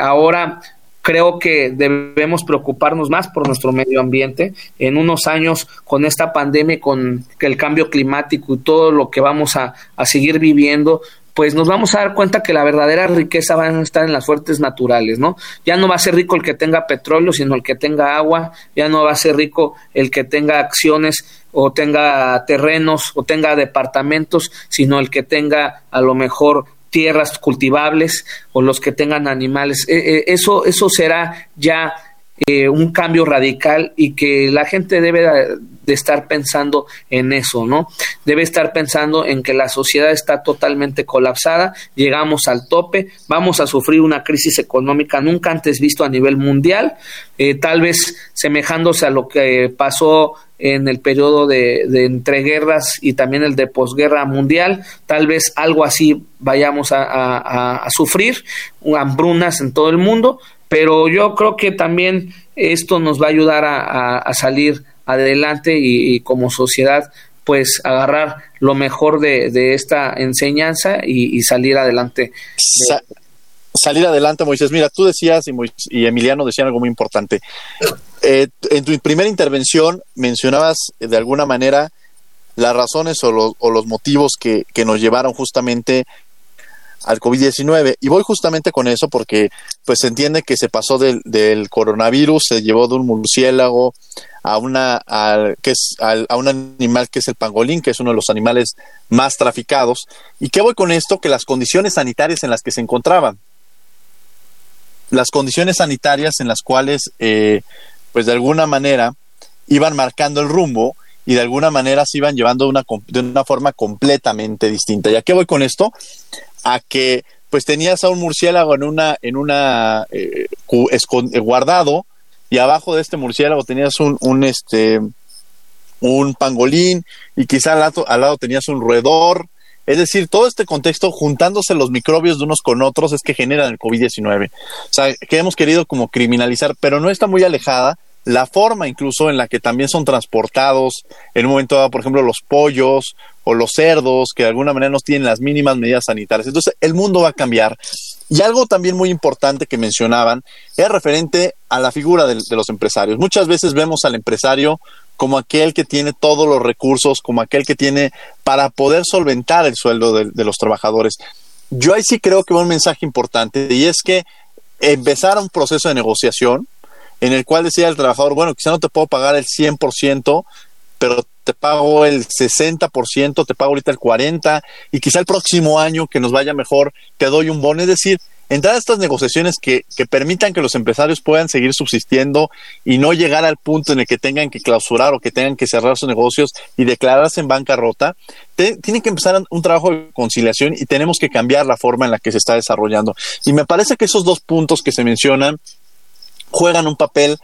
ahora creo que debemos preocuparnos más por nuestro medio ambiente. En unos años, con esta pandemia, con el cambio climático y todo lo que vamos a, a seguir viviendo, pues nos vamos a dar cuenta que la verdadera riqueza va a estar en las fuentes naturales, ¿no? Ya no va a ser rico el que tenga petróleo, sino el que tenga agua, ya no va a ser rico el que tenga acciones o tenga terrenos o tenga departamentos, sino el que tenga a lo mejor tierras cultivables o los que tengan animales. Eh, eh, eso, eso será ya eh, un cambio radical y que la gente debe de estar pensando en eso, ¿no? Debe estar pensando en que la sociedad está totalmente colapsada, llegamos al tope, vamos a sufrir una crisis económica nunca antes visto a nivel mundial, tal vez semejándose a lo que pasó en el periodo de, de entreguerras y también el de posguerra mundial. Tal vez algo así vayamos a, sufrir, hambrunas en todo el mundo, pero yo creo que también esto nos va a ayudar a, salir adelante y, como sociedad pues agarrar lo mejor de, esta enseñanza y, salir adelante. salir adelante, Moisés. Mira, tú decías y, y Emiliano decían algo muy importante. Eh, en tu primera intervención mencionabas eh, de alguna manera las razones o los, o los motivos que, que, nos llevaron justamente al COVID-19. Y voy justamente con eso porque pues se entiende que se pasó del, coronavirus, se llevó de un murciélago a una a, que es a, un animal que es el pangolín, que es uno de los animales más traficados. ¿Y qué voy con esto? Que las condiciones sanitarias en las que se encontraban, las condiciones sanitarias en las cuales eh, pues de alguna manera iban marcando el rumbo y de alguna manera se iban llevando una, de una forma completamente distinta. ¿Y a qué voy con esto? A que pues tenías a un murciélago en una, en una eh, eh, guardado y abajo de este murciélago tenías un, un este un pangolín y quizá al lado, al lado tenías un roedor. Es decir, todo este contexto, juntándose los microbios de unos con otros, es que generan el COVID-19. O sea, que hemos querido como criminalizar, pero no está muy alejada la forma incluso en la que también son transportados en un momento dado, por ejemplo, los pollos o los cerdos, que de alguna manera no tienen las mínimas medidas sanitarias. Entonces, el mundo va a cambiar. Y algo también muy importante que mencionaban es referente a la figura de, los empresarios. Muchas veces vemos al empresario como aquel que tiene todos los recursos, como aquel que tiene para poder solventar el sueldo de, de los trabajadores. Yo ahí sí creo que va un mensaje importante y es que empezar un proceso de negociación en el cual decía el trabajador, bueno, quizá no te puedo pagar el 100%, pero te pago el 60%, te pago ahorita el 40% y quizá el próximo año que nos vaya mejor te doy un bono. Es decir, entrar a estas negociaciones que, que, permitan que los empresarios puedan seguir subsistiendo y no llegar al punto en el que tengan que clausurar o que tengan que cerrar sus negocios y declararse en bancarrota, tiene que empezar un trabajo de conciliación y tenemos que cambiar la forma en la que se está desarrollando. Y me parece que esos dos puntos que se mencionan juegan un papel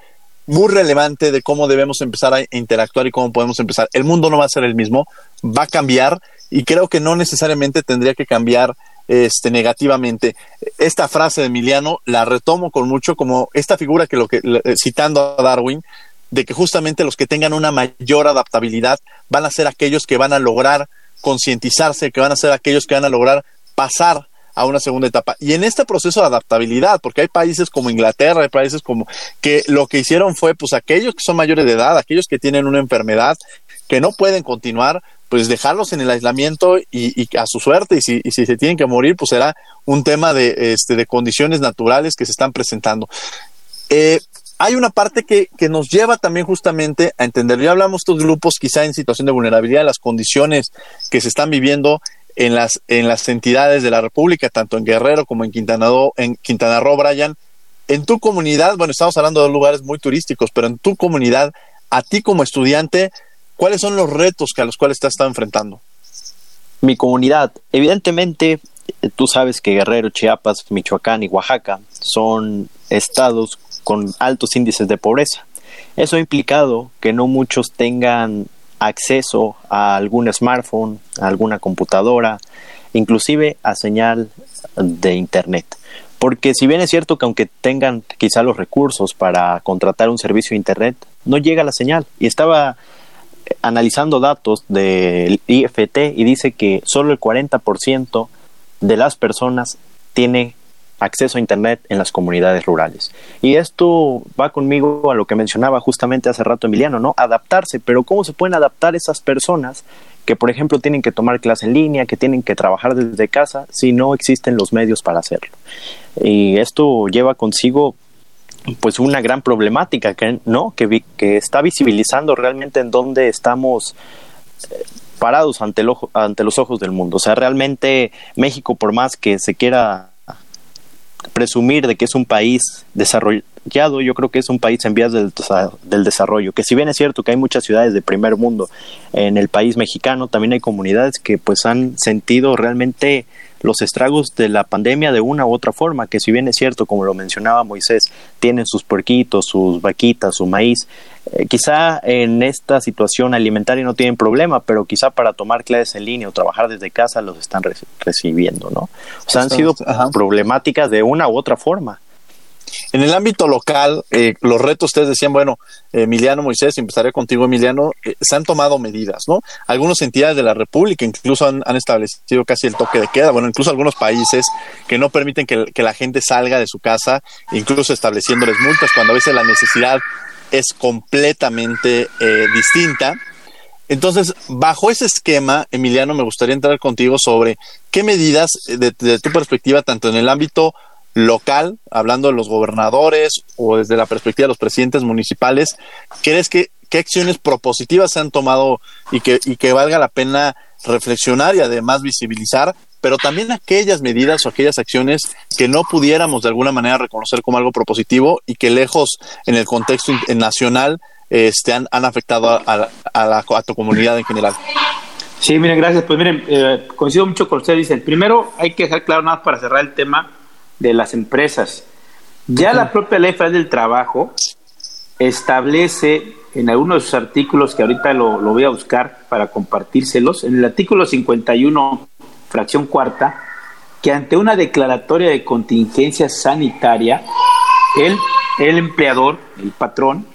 muy relevante de cómo debemos empezar a interactuar y cómo podemos empezar. El mundo no va a ser el mismo, va a cambiar y creo que no necesariamente tendría que cambiar este, negativamente. Esta frase de Emiliano la retomo con mucho como esta figura que lo que citando a Darwin de que justamente los que tengan una mayor adaptabilidad van a ser aquellos que van a lograr concientizarse, que van a ser aquellos que van a lograr pasar a una segunda etapa. Y en este proceso de adaptabilidad, porque hay países como Inglaterra, hay países como que lo que hicieron fue, pues aquellos que son mayores de edad, aquellos que tienen una enfermedad, que no pueden continuar, pues dejarlos en el aislamiento y, a su suerte, y si, se tienen que morir, pues será un tema de, este, de condiciones naturales que se están presentando. Eh, hay una parte que, que, nos lleva también justamente a entender, ya hablamos de estos grupos quizá en situación de vulnerabilidad, las condiciones que se están viviendo en las, en las entidades de la República, tanto en Guerrero como en Quintana, Roo, en Quintana Roo, Brian. En tu comunidad, bueno, estamos hablando de lugares muy turísticos, pero en tu comunidad, a ti como estudiante, ¿cuáles son los retos que a los cuales te has estado enfrentando? Mi comunidad, evidentemente, tú sabes que Guerrero, Chiapas, Michoacán y Oaxaca son estados con altos índices de pobreza. Eso ha implicado que no muchos tengan acceso a algún smartphone, a alguna computadora, inclusive a señal de Internet. Porque si bien es cierto que aunque tengan quizá los recursos para contratar un servicio de Internet, no llega la señal. Y estaba analizando datos del IFT y dice que solo el 40% de las personas tiene acceso a Internet en las comunidades rurales. Y esto va conmigo a lo que mencionaba justamente hace rato Emiliano, ¿no? Adaptarse, pero ¿cómo se pueden adaptar esas personas que, por ejemplo, tienen que tomar clase en línea, que tienen que trabajar desde casa, si no existen los medios para hacerlo? Y esto lleva consigo pues una gran problemática que no que, que está visibilizando realmente en dónde estamos eh, parados ante, el ojo, ante los ojos del mundo. O sea, realmente México, por más que se quiera presumir de que es un país desarrollado, yo creo que es un país en vías del, del, desarrollo, que si bien es cierto que hay muchas ciudades de primer mundo en el país mexicano, también hay comunidades que pues han sentido realmente los estragos de la pandemia de una u otra forma, que si bien es cierto, como lo mencionaba Moisés, tienen sus puerquitos, sus vaquitas, su maíz, eh, quizá en esta situación alimentaria no tienen problema, pero quizá para tomar clases en línea o trabajar desde casa los están recibiendo, ¿no? O sea, han sido problemáticas de una u otra forma. En el ámbito local, eh, los retos, ustedes decían, bueno, Emiliano Moisés, empezaré contigo, Emiliano, eh, se han tomado medidas, ¿no? Algunas entidades de la República incluso han, establecido casi el toque de queda, bueno, incluso algunos países que no permiten que, la gente salga de su casa, incluso estableciéndoles multas cuando a veces la necesidad es completamente eh, distinta. Entonces, bajo ese esquema, Emiliano, me gustaría entrar contigo sobre qué medidas, de tu perspectiva, tanto en el ámbito local, hablando de los gobernadores o desde la perspectiva de los presidentes municipales, ¿crees que qué acciones propositivas se han tomado y que, y que valga la pena reflexionar y además visibilizar, pero también aquellas medidas o aquellas acciones que no pudiéramos de alguna manera reconocer como algo propositivo y que lejos en el contexto nacional este, han, afectado a, la, a tu comunidad en general? Sí, miren, gracias. Pues miren, eh, coincido mucho con ustedes. Dicen, primero hay que dejar claro nada para cerrar el tema de las empresas. Ya la propia ley federal del trabajo establece en algunos de sus artículos, que ahorita lo, voy a buscar para compartírselos, en el artículo 51, fracción cuarta, que ante una declaratoria de contingencia sanitaria, el, el empleador, el patrón,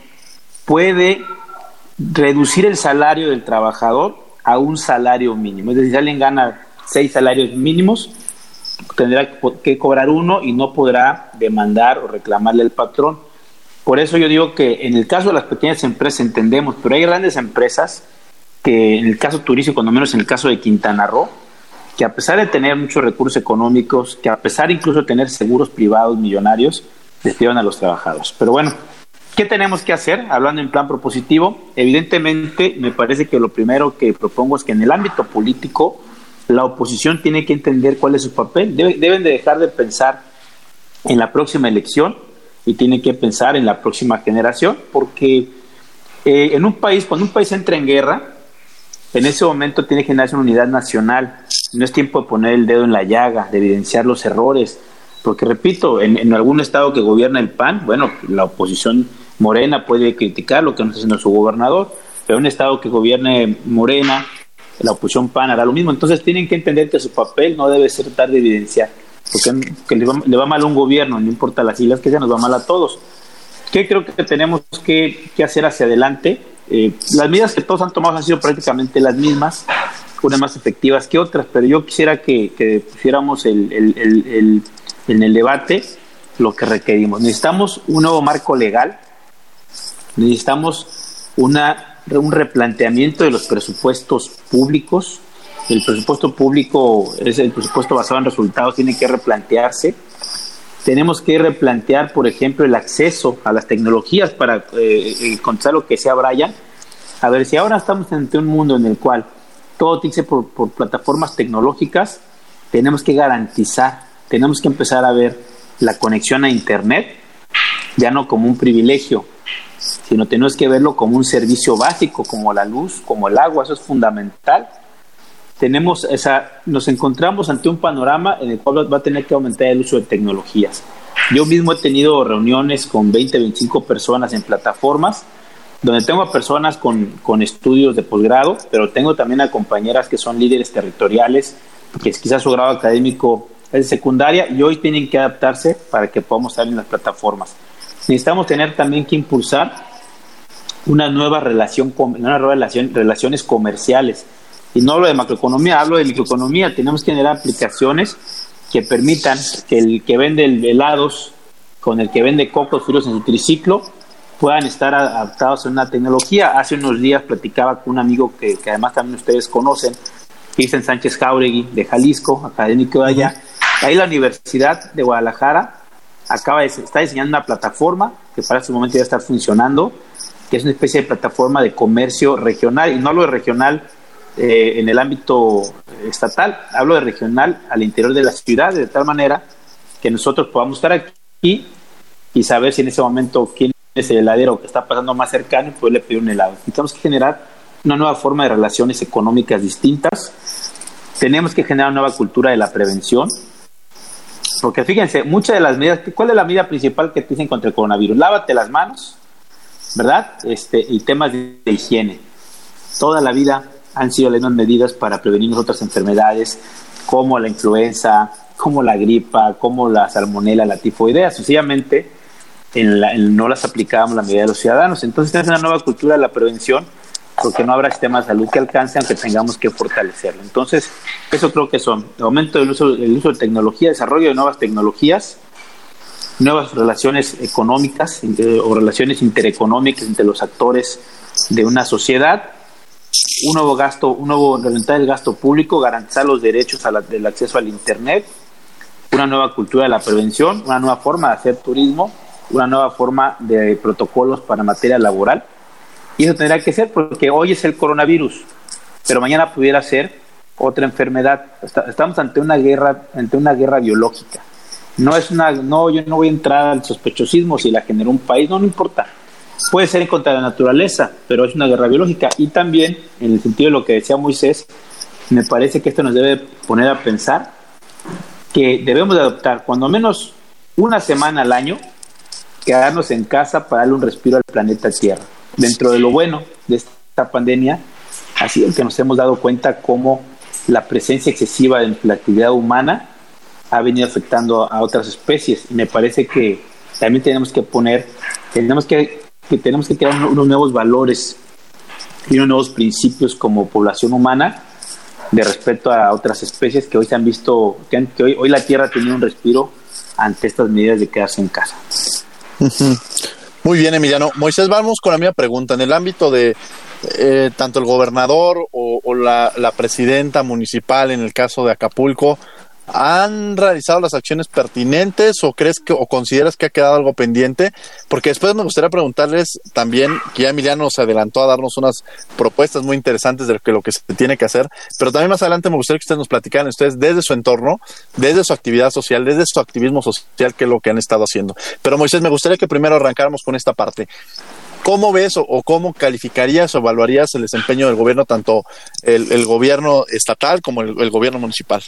puede reducir el salario del trabajador a un salario mínimo. Es decir, si alguien gana seis salarios mínimos, tendrá que cobrar uno y no podrá demandar o reclamarle al patrón. Por eso yo digo que en el caso de las pequeñas empresas entendemos, pero hay grandes empresas que en el caso turístico, cuando menos en el caso de Quintana Roo, que a pesar de tener muchos recursos económicos, que a pesar incluso de tener seguros privados millonarios, despiden a los trabajadores. Pero bueno, ¿qué tenemos que hacer? Hablando en plan propositivo, evidentemente me parece que lo primero que propongo es que en el ámbito político la oposición tiene que entender cuál es su papel. deben de dejar de pensar en la próxima elección y tienen que pensar en la próxima generación, porque eh, en un país, cuando un país entra en guerra, en ese momento tiene que generarse una unidad nacional. No es tiempo de poner el dedo en la llaga, de evidenciar los errores, porque repito, en, algún estado que gobierna el PAN, bueno, la oposición morena puede criticar lo que no está haciendo su gobernador, pero un estado que gobierne morena, la oposición PAN hará lo mismo. Entonces tienen que entender que su papel no debe ser dar de evidenciar, porque le va, mal a un gobierno, no importa las islas que sea, nos va mal a todos. ¿Qué creo que tenemos que, hacer hacia adelante? Eh, las medidas que todos han tomado han sido prácticamente las mismas, unas más efectivas que otras, pero yo quisiera que, pusiéramos el, en el debate lo que requerimos. Necesitamos un nuevo marco legal, necesitamos una un replanteamiento de los presupuestos públicos. El presupuesto público es el presupuesto basado en resultados, tiene que replantearse. Tenemos que replantear, por ejemplo, el acceso a las tecnologías para eh, eh lo que sea Brian. A ver, si ahora estamos ante un mundo en el cual todo tiene que ser por, por plataformas tecnológicas, tenemos que garantizar, tenemos que empezar a ver la conexión a Internet ya no como un privilegio, sino tenemos que verlo como un servicio básico, como la luz, como el agua, eso es fundamental. Tenemos esa, nos encontramos ante un panorama en el cual va a tener que aumentar el uso de tecnologías. Yo mismo he tenido reuniones con 20, 25 personas en plataformas, donde tengo a personas con, con estudios de posgrado, pero tengo también a compañeras que son líderes territoriales, que quizás su grado académico es secundaria y hoy tienen que adaptarse para que podamos estar en las plataformas. Necesitamos tener también que impulsar una nueva relación, una nueva relación, relaciones comerciales. Y no hablo de macroeconomía, hablo de microeconomía. Tenemos que generar aplicaciones que permitan que el que vende helados con el que vende cocos fríos en su triciclo puedan estar adaptados a una tecnología. Hace unos días platicaba con un amigo que, además también ustedes conocen, Cristian Sánchez Jauregui, de Jalisco, académico de allá. Ahí la Universidad de Guadalajara acaba de, está diseñando una plataforma que para este momento ya está funcionando, que es una especie de plataforma de comercio regional, y no hablo de regional eh, en el ámbito estatal, hablo de regional al interior de la ciudad, de tal manera que nosotros podamos estar aquí y saber si en ese momento quién es el heladero que está pasando más cercano y poderle pedir un helado. Necesitamos que generar una nueva forma de relaciones económicas distintas. Tenemos que generar una nueva cultura de la prevención, porque fíjense, muchas de las medidas, ¿cuál es la medida principal que te dicen contra el coronavirus? Lávate las manos, ¿verdad? Este, y temas de, higiene. Toda la vida han sido las mismas medidas para prevenir otras enfermedades, como la influenza, como la gripa, como la salmonela, la tifoidea. Sencillamente, en no las aplicábamos la medida de los ciudadanos. Entonces, es una nueva cultura de la prevención porque no habrá sistema de salud que alcance aunque tengamos que fortalecerlo. Entonces, eso creo que son aumento del uso, del uso de tecnología, desarrollo de nuevas tecnologías, nuevas relaciones económicas o relaciones intereconómicas entre los actores de una sociedad, un nuevo gasto, un nuevo reventar el gasto público, garantizar los derechos del acceso al Internet, una nueva cultura de la prevención, una nueva forma de hacer turismo, una nueva forma de protocolos para materia laboral y eso tendrá que ser porque hoy es el coronavirus, pero mañana pudiera ser otra enfermedad. Estamos ante una guerra, ante una guerra biológica. No es una, no, yo no voy a entrar al sospechosismo si la generó un país, no, no importa. Puede ser en contra de la naturaleza, pero es una guerra biológica. Y también, en el sentido de lo que decía Moisés, me parece que esto nos debe poner a pensar que debemos de adoptar cuando menos una semana al año, quedarnos en casa para darle un respiro al planeta Tierra dentro de lo bueno de esta pandemia ha sido que nos hemos dado cuenta cómo la presencia excesiva de la actividad humana ha venido afectando a otras especies. Y me parece que también tenemos que poner, tenemos que que tenemos que crear unos nuevos valores y unos nuevos principios como población humana de respeto a otras especies que hoy se han visto, que, hoy, hoy la Tierra ha tenido un respiro ante estas medidas de quedarse en casa. Muy bien, Emiliano. Moisés, vamos con la misma pregunta. En el ámbito de eh, tanto el gobernador o, la, la, presidenta municipal, en el caso de Acapulco, ¿Han realizado las acciones pertinentes o crees que o consideras que ha quedado algo pendiente? Porque después me gustaría preguntarles también, que ya Emiliano se adelantó a darnos unas propuestas muy interesantes de lo que, lo que se tiene que hacer, pero también más adelante me gustaría que ustedes nos platicaran ustedes desde su entorno, desde su actividad social, desde su activismo social, que es lo que han estado haciendo. Pero Moisés, me gustaría que primero arrancáramos con esta parte. ¿Cómo ves o, cómo calificarías o evaluarías el desempeño del gobierno, tanto el, gobierno estatal como el gobierno municipal?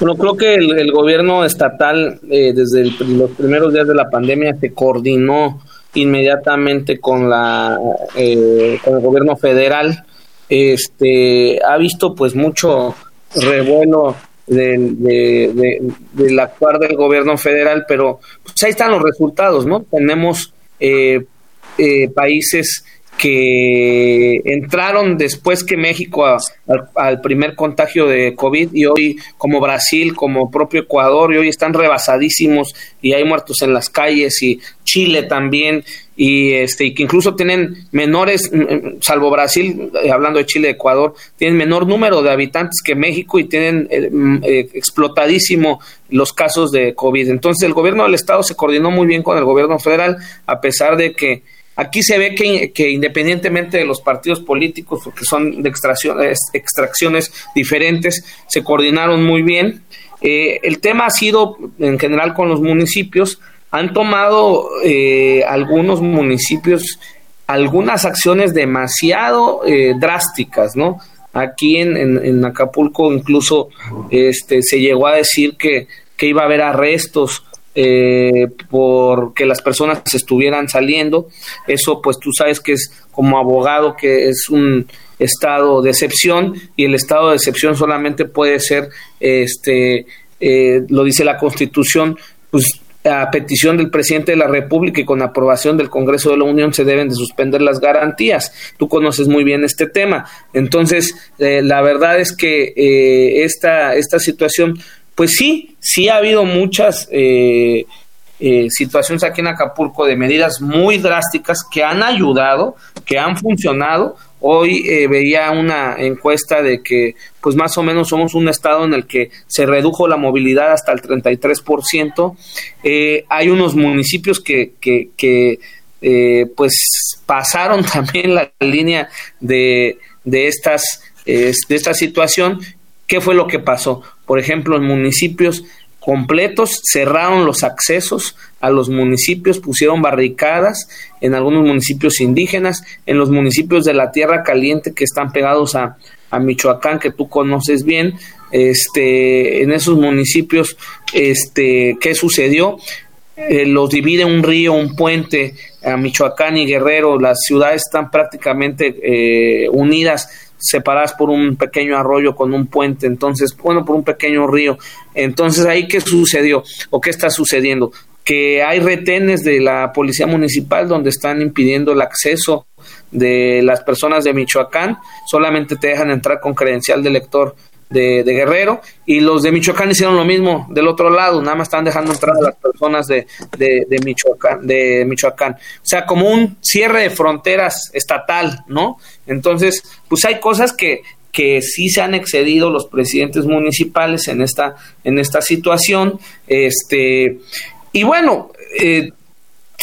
Bueno, creo que el, gobierno estatal, eh, desde los primeros días de la pandemia, se coordinó inmediatamente con la eh, con el gobierno federal. Este ha visto pues mucho revuelo del, del actuar del gobierno federal, pero pues ahí están los resultados, ¿no? Tenemos eh, países que entraron después que México al primer contagio de COVID y hoy como Brasil, como propio Ecuador y hoy están rebasadísimos y hay muertos en las calles y Chile también y este que incluso tienen menores, mm, mm, salvo Brasil, eh, hablando de Chile, Ecuador, tienen menor número de habitantes que México y tienen eh, mm, eh, explotadísimo los casos de COVID. Entonces el gobierno del estado se coordinó muy bien con el gobierno federal a pesar de que Aquí se ve que, independientemente de los partidos políticos, porque son de extracciones, diferentes, se coordinaron muy bien. Eh, el tema ha sido, en general, con los municipios. Han tomado eh, algunos municipios algunas acciones demasiado eh, drásticas, ¿no? Aquí en, Acapulco incluso este, se llegó a decir que, que iba a haber arrestos eh, porque las personas estuvieran saliendo. Eso pues tú sabes que es como abogado que es un estado de excepción y el estado de excepción solamente puede ser, este, eh, lo dice la Constitución, pues a petición del presidente de la República y con aprobación del Congreso de la Unión se deben de suspender las garantías. Tú conoces muy bien este tema. Entonces, eh, la verdad es que eh, esta, esta situación pues sí, sí ha habido muchas eh, eh, situaciones aquí en Acapulco de medidas muy drásticas que han ayudado, que han funcionado. Hoy eh, veía una encuesta de que pues más o menos somos un estado en el que se redujo la movilidad hasta el 33%. hay unos municipios que, que, que pues pasaron *laughs* también la línea de, de, estas, de esta situación. ¿Qué fue lo que pasó? Por ejemplo, en municipios completos cerraron los accesos a los municipios, pusieron barricadas en algunos municipios indígenas, en los municipios de la Tierra Caliente que están pegados a, Michoacán, que tú conoces bien, este, en esos municipios, este, ¿qué sucedió? Eh, los divide un río, un puente a Michoacán y Guerrero, las ciudades están prácticamente eh, unidas separadas por un pequeño arroyo con un puente, entonces, bueno, por un pequeño río. Entonces, ahí qué sucedió o qué está sucediendo? Que hay retenes de la policía municipal donde están impidiendo el acceso de las personas de Michoacán, solamente te dejan entrar con credencial de lector de, Guerrero y los de Michoacán hicieron lo mismo del otro lado, nada más están dejando entrar a las personas de, de, Michoacán, de Michoacán. O sea, como un cierre de fronteras estatal, ¿no? Entonces, pues hay cosas que, que sí se han excedido los presidentes municipales en esta, en esta situación. Este, y bueno, eh,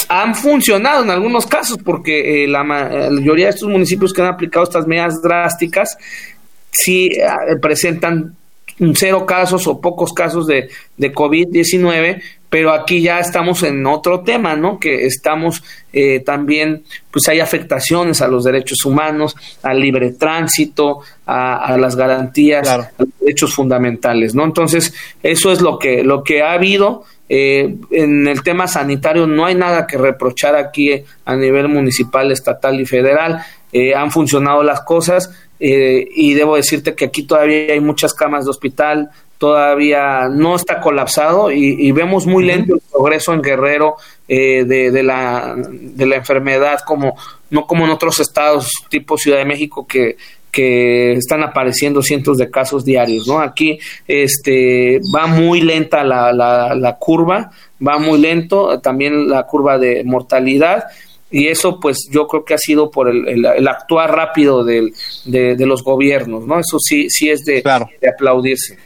han funcionado en algunos casos porque eh, la, mayoría de estos municipios que han aplicado estas medidas drásticas sí eh, presentan cero casos o pocos casos de, de COVID-19, pero aquí ya estamos en otro tema, ¿no? Que estamos eh, también, pues hay afectaciones a los derechos humanos, al libre tránsito, a, las garantías, a los derechos fundamentales, ¿no? Entonces, eso es lo que, lo que ha habido Eh, en el tema sanitario no hay nada que reprochar aquí a nivel municipal, estatal y federal. Eh, han funcionado las cosas eh, y debo decirte que aquí todavía hay muchas camas de hospital, todavía no está colapsado y, vemos muy lento el progreso en Guerrero de, de, la, de la enfermedad, como no como en otros estados tipo Ciudad de México que que están apareciendo cientos de casos diarios, ¿no? Aquí este, va muy lenta la, la, curva, va muy lento también la curva de mortalidad y eso pues yo creo que ha sido por el, el, actuar rápido del, de, de, los gobiernos, ¿no? Eso sí, sí es de, de aplaudirse.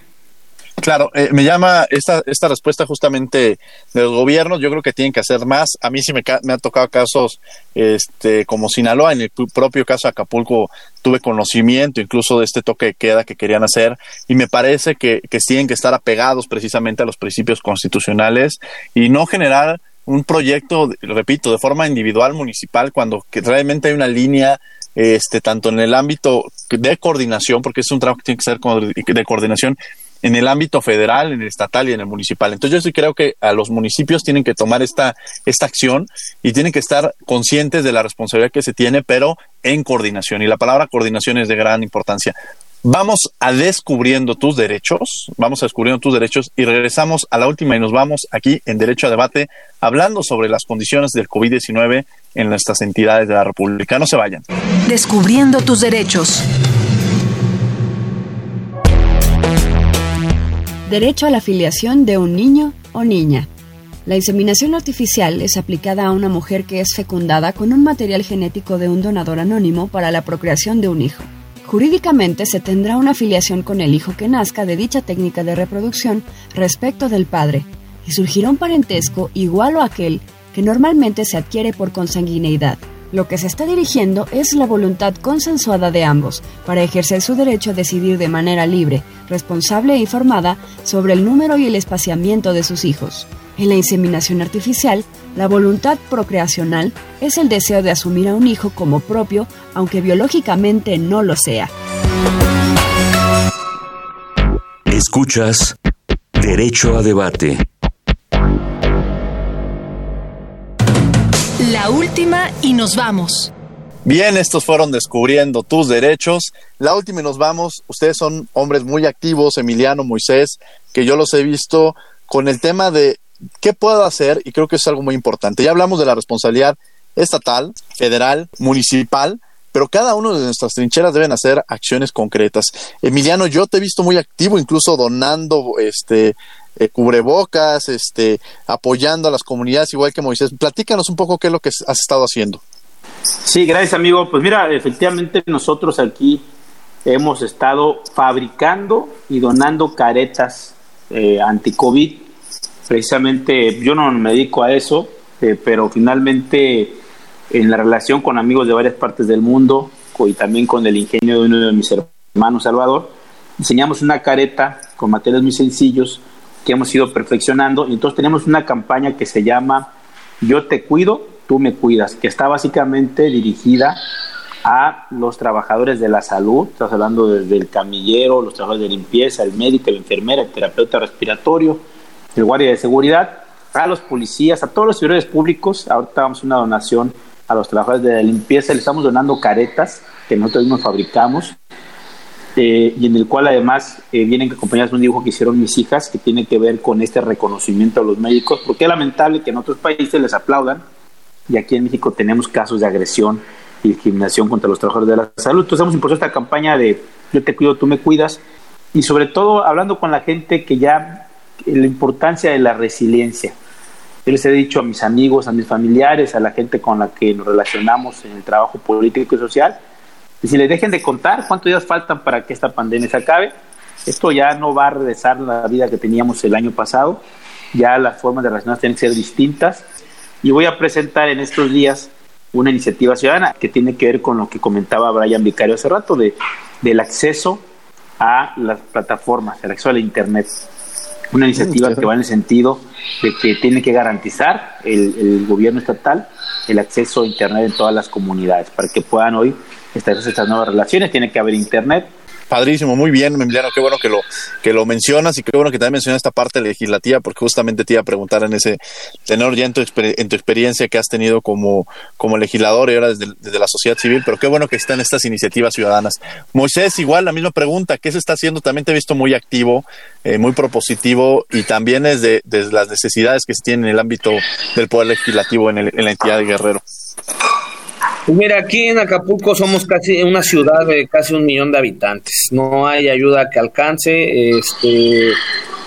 Claro, eh, me llama esta, esta respuesta justamente de los gobiernos. Yo creo que tienen que hacer más. A mí sí me, me han tocado casos este, como Sinaloa. En el propio caso de Acapulco tuve conocimiento incluso de este toque de queda que querían hacer. Y me parece que, que tienen que estar apegados precisamente a los principios constitucionales y no generar un proyecto, repito, de forma individual municipal cuando que realmente hay una línea este, tanto en el ámbito de coordinación, porque es un trabajo que tiene que ser de coordinación en el ámbito federal, en el estatal y en el municipal. Entonces yo sí creo que a los municipios tienen que tomar esta, esta acción y tienen que estar conscientes de la responsabilidad que se tiene, pero en coordinación. Y la palabra coordinación es de gran importancia. Vamos a descubriendo tus derechos, vamos a descubriendo tus derechos y regresamos a la última y nos vamos aquí en Derecho a Debate hablando sobre las condiciones del COVID-19 en nuestras entidades de la República. No se vayan. Descubriendo tus derechos. Derecho a la afiliación de un niño o niña. La inseminación artificial es aplicada a una mujer que es fecundada con un material genético de un donador anónimo para la procreación de un hijo. Jurídicamente se tendrá una afiliación con el hijo que nazca de dicha técnica de reproducción respecto del padre, y surgirá un parentesco igual o aquel que normalmente se adquiere por consanguineidad. Lo que se está dirigiendo es la voluntad consensuada de ambos para ejercer su derecho a decidir de manera libre, responsable e informada sobre el número y el espaciamiento de sus hijos. En la inseminación artificial, la voluntad procreacional es el deseo de asumir a un hijo como propio, aunque biológicamente no lo sea. Escuchas Derecho a Debate. La última y nos vamos. Bien, estos fueron descubriendo tus derechos. La última y nos vamos. Ustedes son hombres muy activos, Emiliano, Moisés, que yo los he visto con el tema de qué puedo hacer y creo que es algo muy importante. Ya hablamos de la responsabilidad estatal, federal, municipal, pero cada uno de nuestras trincheras deben hacer acciones concretas. Emiliano, yo te he visto muy activo, incluso donando este eh, cubrebocas, este, apoyando a las comunidades, igual que Moisés. Platícanos un poco qué es lo que has estado haciendo. Sí, gracias amigo. Pues mira, efectivamente nosotros aquí hemos estado fabricando y donando caretas eh, anti-COVID. Precisamente yo no me dedico a eso, eh, pero finalmente en la relación con amigos de varias partes del mundo y también con el ingenio de uno de mis hermanos, Salvador, diseñamos una careta con materiales muy sencillos que hemos ido perfeccionando. Y entonces tenemos una campaña que se llama Yo te cuido, tú me cuidas, que está básicamente dirigida a los trabajadores de la salud, estás hablando desde el camillero, los trabajadores de limpieza, el médico, la enfermera, el terapeuta respiratorio, el guardia de seguridad, a los policías, a todos los servidores públicos. Ahorita vamos a una donación a los trabajadores de la limpieza, le estamos donando caretas que nosotros mismos fabricamos eh, y en el cual además eh, vienen acompañadas de un dibujo que hicieron mis hijas que tiene que ver con este reconocimiento a los médicos, porque es lamentable que en otros países les aplaudan y aquí en México tenemos casos de agresión y discriminación contra los trabajadores de la salud. Entonces hemos impulsado esta campaña de yo te cuido, tú me cuidas y sobre todo hablando con la gente que ya la importancia de la resiliencia. Yo les he dicho a mis amigos, a mis familiares, a la gente con la que nos relacionamos en el trabajo político y social, y si les dejen de contar cuántos días faltan para que esta pandemia se acabe, esto ya no va a regresar a la vida que teníamos el año pasado, ya las formas de relacionarse tienen que ser distintas. Y voy a presentar en estos días una iniciativa ciudadana que tiene que ver con lo que comentaba Brian Vicario hace rato, de, del acceso a las plataformas, el acceso a la Internet. Una iniciativa que va en el sentido de que tiene que garantizar el, el gobierno estatal el acceso a Internet en todas las comunidades. Para que puedan hoy estas, estas nuevas relaciones, tiene que haber internet Padrísimo, muy bien, Emiliano, qué bueno que lo, que lo mencionas y qué bueno que también mencionas esta parte legislativa, porque justamente te iba a preguntar en ese tenor ya en tu, en tu experiencia que has tenido como, como legislador y ahora desde, desde, la sociedad civil, pero qué bueno que están estas iniciativas ciudadanas. Moisés, igual la misma pregunta, ¿qué se está haciendo? También te he visto muy activo, eh, muy propositivo y también desde, desde las necesidades que se tienen en el ámbito del poder legislativo en, el, en la entidad de Guerrero. Mira, aquí en Acapulco somos casi una ciudad de casi un millón de habitantes. No hay ayuda que alcance. Este,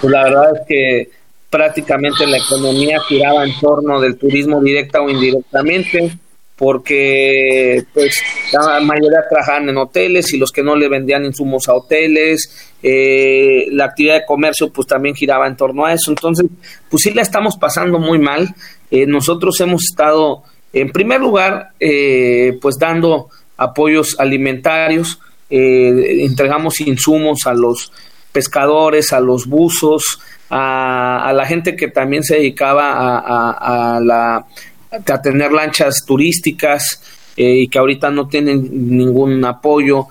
pues la verdad es que prácticamente la economía giraba en torno del turismo directa o indirectamente, porque pues la mayoría trabajaban en hoteles y los que no le vendían insumos a hoteles, eh, la actividad de comercio pues también giraba en torno a eso. Entonces, pues sí la estamos pasando muy mal. Eh, nosotros hemos estado en primer lugar, eh, pues dando apoyos alimentarios, eh, entregamos insumos a los pescadores, a los buzos, a, la gente que también se dedicaba a, tener lanchas turísticas eh, y que ahorita no tienen ningún apoyo.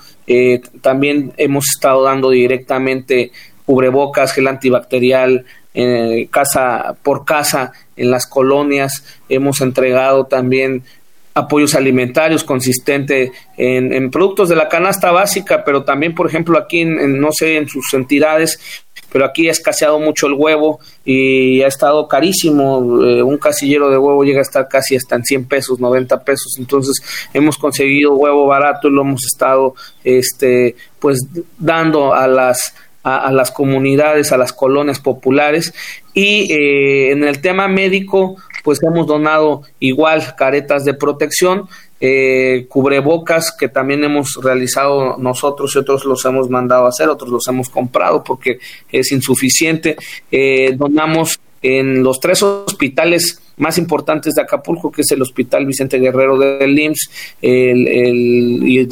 también hemos estado dando directamente cubrebocas, gel antibacterial, casa por casa en las colonias, hemos entregado también apoyos alimentarios consistentes en, productos de la canasta básica, pero también, por ejemplo, aquí, en, no sé, en sus entidades, pero aquí ha escaseado mucho el huevo y ha estado carísimo. Eh, un casillero de huevo llega a estar casi hasta en 100 pesos, 90 pesos. Entonces, hemos conseguido huevo barato y lo hemos estado, este, pues, dando a las a, las comunidades, a las colonias populares. Y eh, en el tema médico, pues hemos donado igual caretas de protección, eh, cubrebocas que también hemos realizado nosotros y otros los hemos mandado a hacer, otros los hemos comprado porque es insuficiente. Eh, donamos en los tres hospitales más importantes de Acapulco, que es el Hospital Vicente Guerrero del IMSS el, y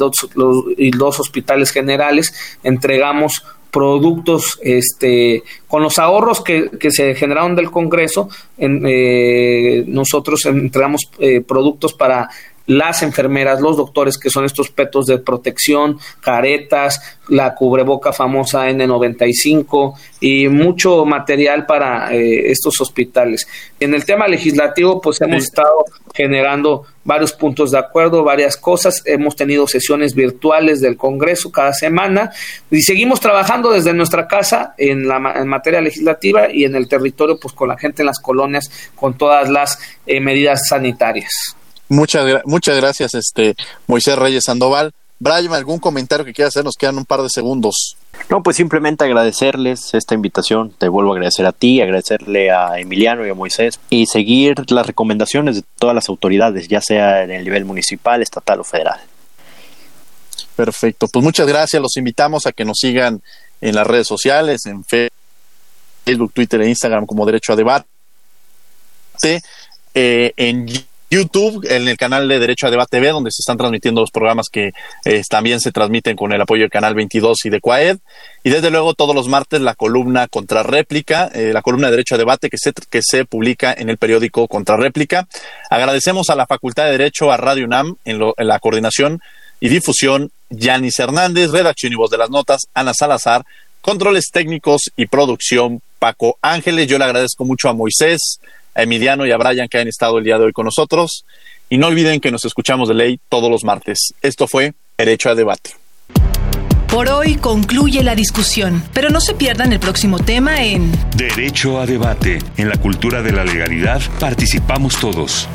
dos hospitales generales, entregamos productos este con los ahorros que, que se generaron del Congreso en, eh, nosotros entregamos eh, productos para las enfermeras, los doctores, que son estos petos de protección, caretas, la cubreboca famosa N95 y mucho material para eh, estos hospitales. En el tema legislativo, pues hemos estado generando varios puntos de acuerdo, varias cosas. Hemos tenido sesiones virtuales del Congreso cada semana y seguimos trabajando desde nuestra casa en la en materia legislativa y en el territorio, pues con la gente en las colonias, con todas las eh, medidas sanitarias. Muchas, muchas gracias, este Moisés Reyes Sandoval. Brian, ¿algún comentario que quieras hacer? Nos quedan un par de segundos. No, pues simplemente agradecerles esta invitación. Te vuelvo a agradecer a ti, agradecerle a Emiliano y a Moisés y seguir las recomendaciones de todas las autoridades, ya sea en el nivel municipal, estatal o federal. Perfecto, pues muchas gracias. Los invitamos a que nos sigan en las redes sociales, en Facebook, Twitter e Instagram como Derecho a Debate, eh, en YouTube, en el canal de Derecho a Debate TV, donde se están transmitiendo los programas que eh, también se transmiten con el apoyo del canal 22 y de Cuaed. Y desde luego todos los martes la columna Contrarréplica, eh, la columna de Derecho a Debate que se, que se publica en el periódico Contrarréplica. Agradecemos a la Facultad de Derecho, a Radio UNAM, en, en la coordinación y difusión, Yanis Hernández, redacción y voz de las notas, Ana Salazar, controles técnicos y producción, Paco Ángeles. Yo le agradezco mucho a Moisés, a Emiliano y a Brian que han estado el día de hoy con nosotros. Y no olviden que nos escuchamos de ley todos los martes. Esto fue Derecho a Debate. Por hoy concluye la discusión, pero no se pierdan el próximo tema en Derecho a Debate. En la cultura de la legalidad participamos todos.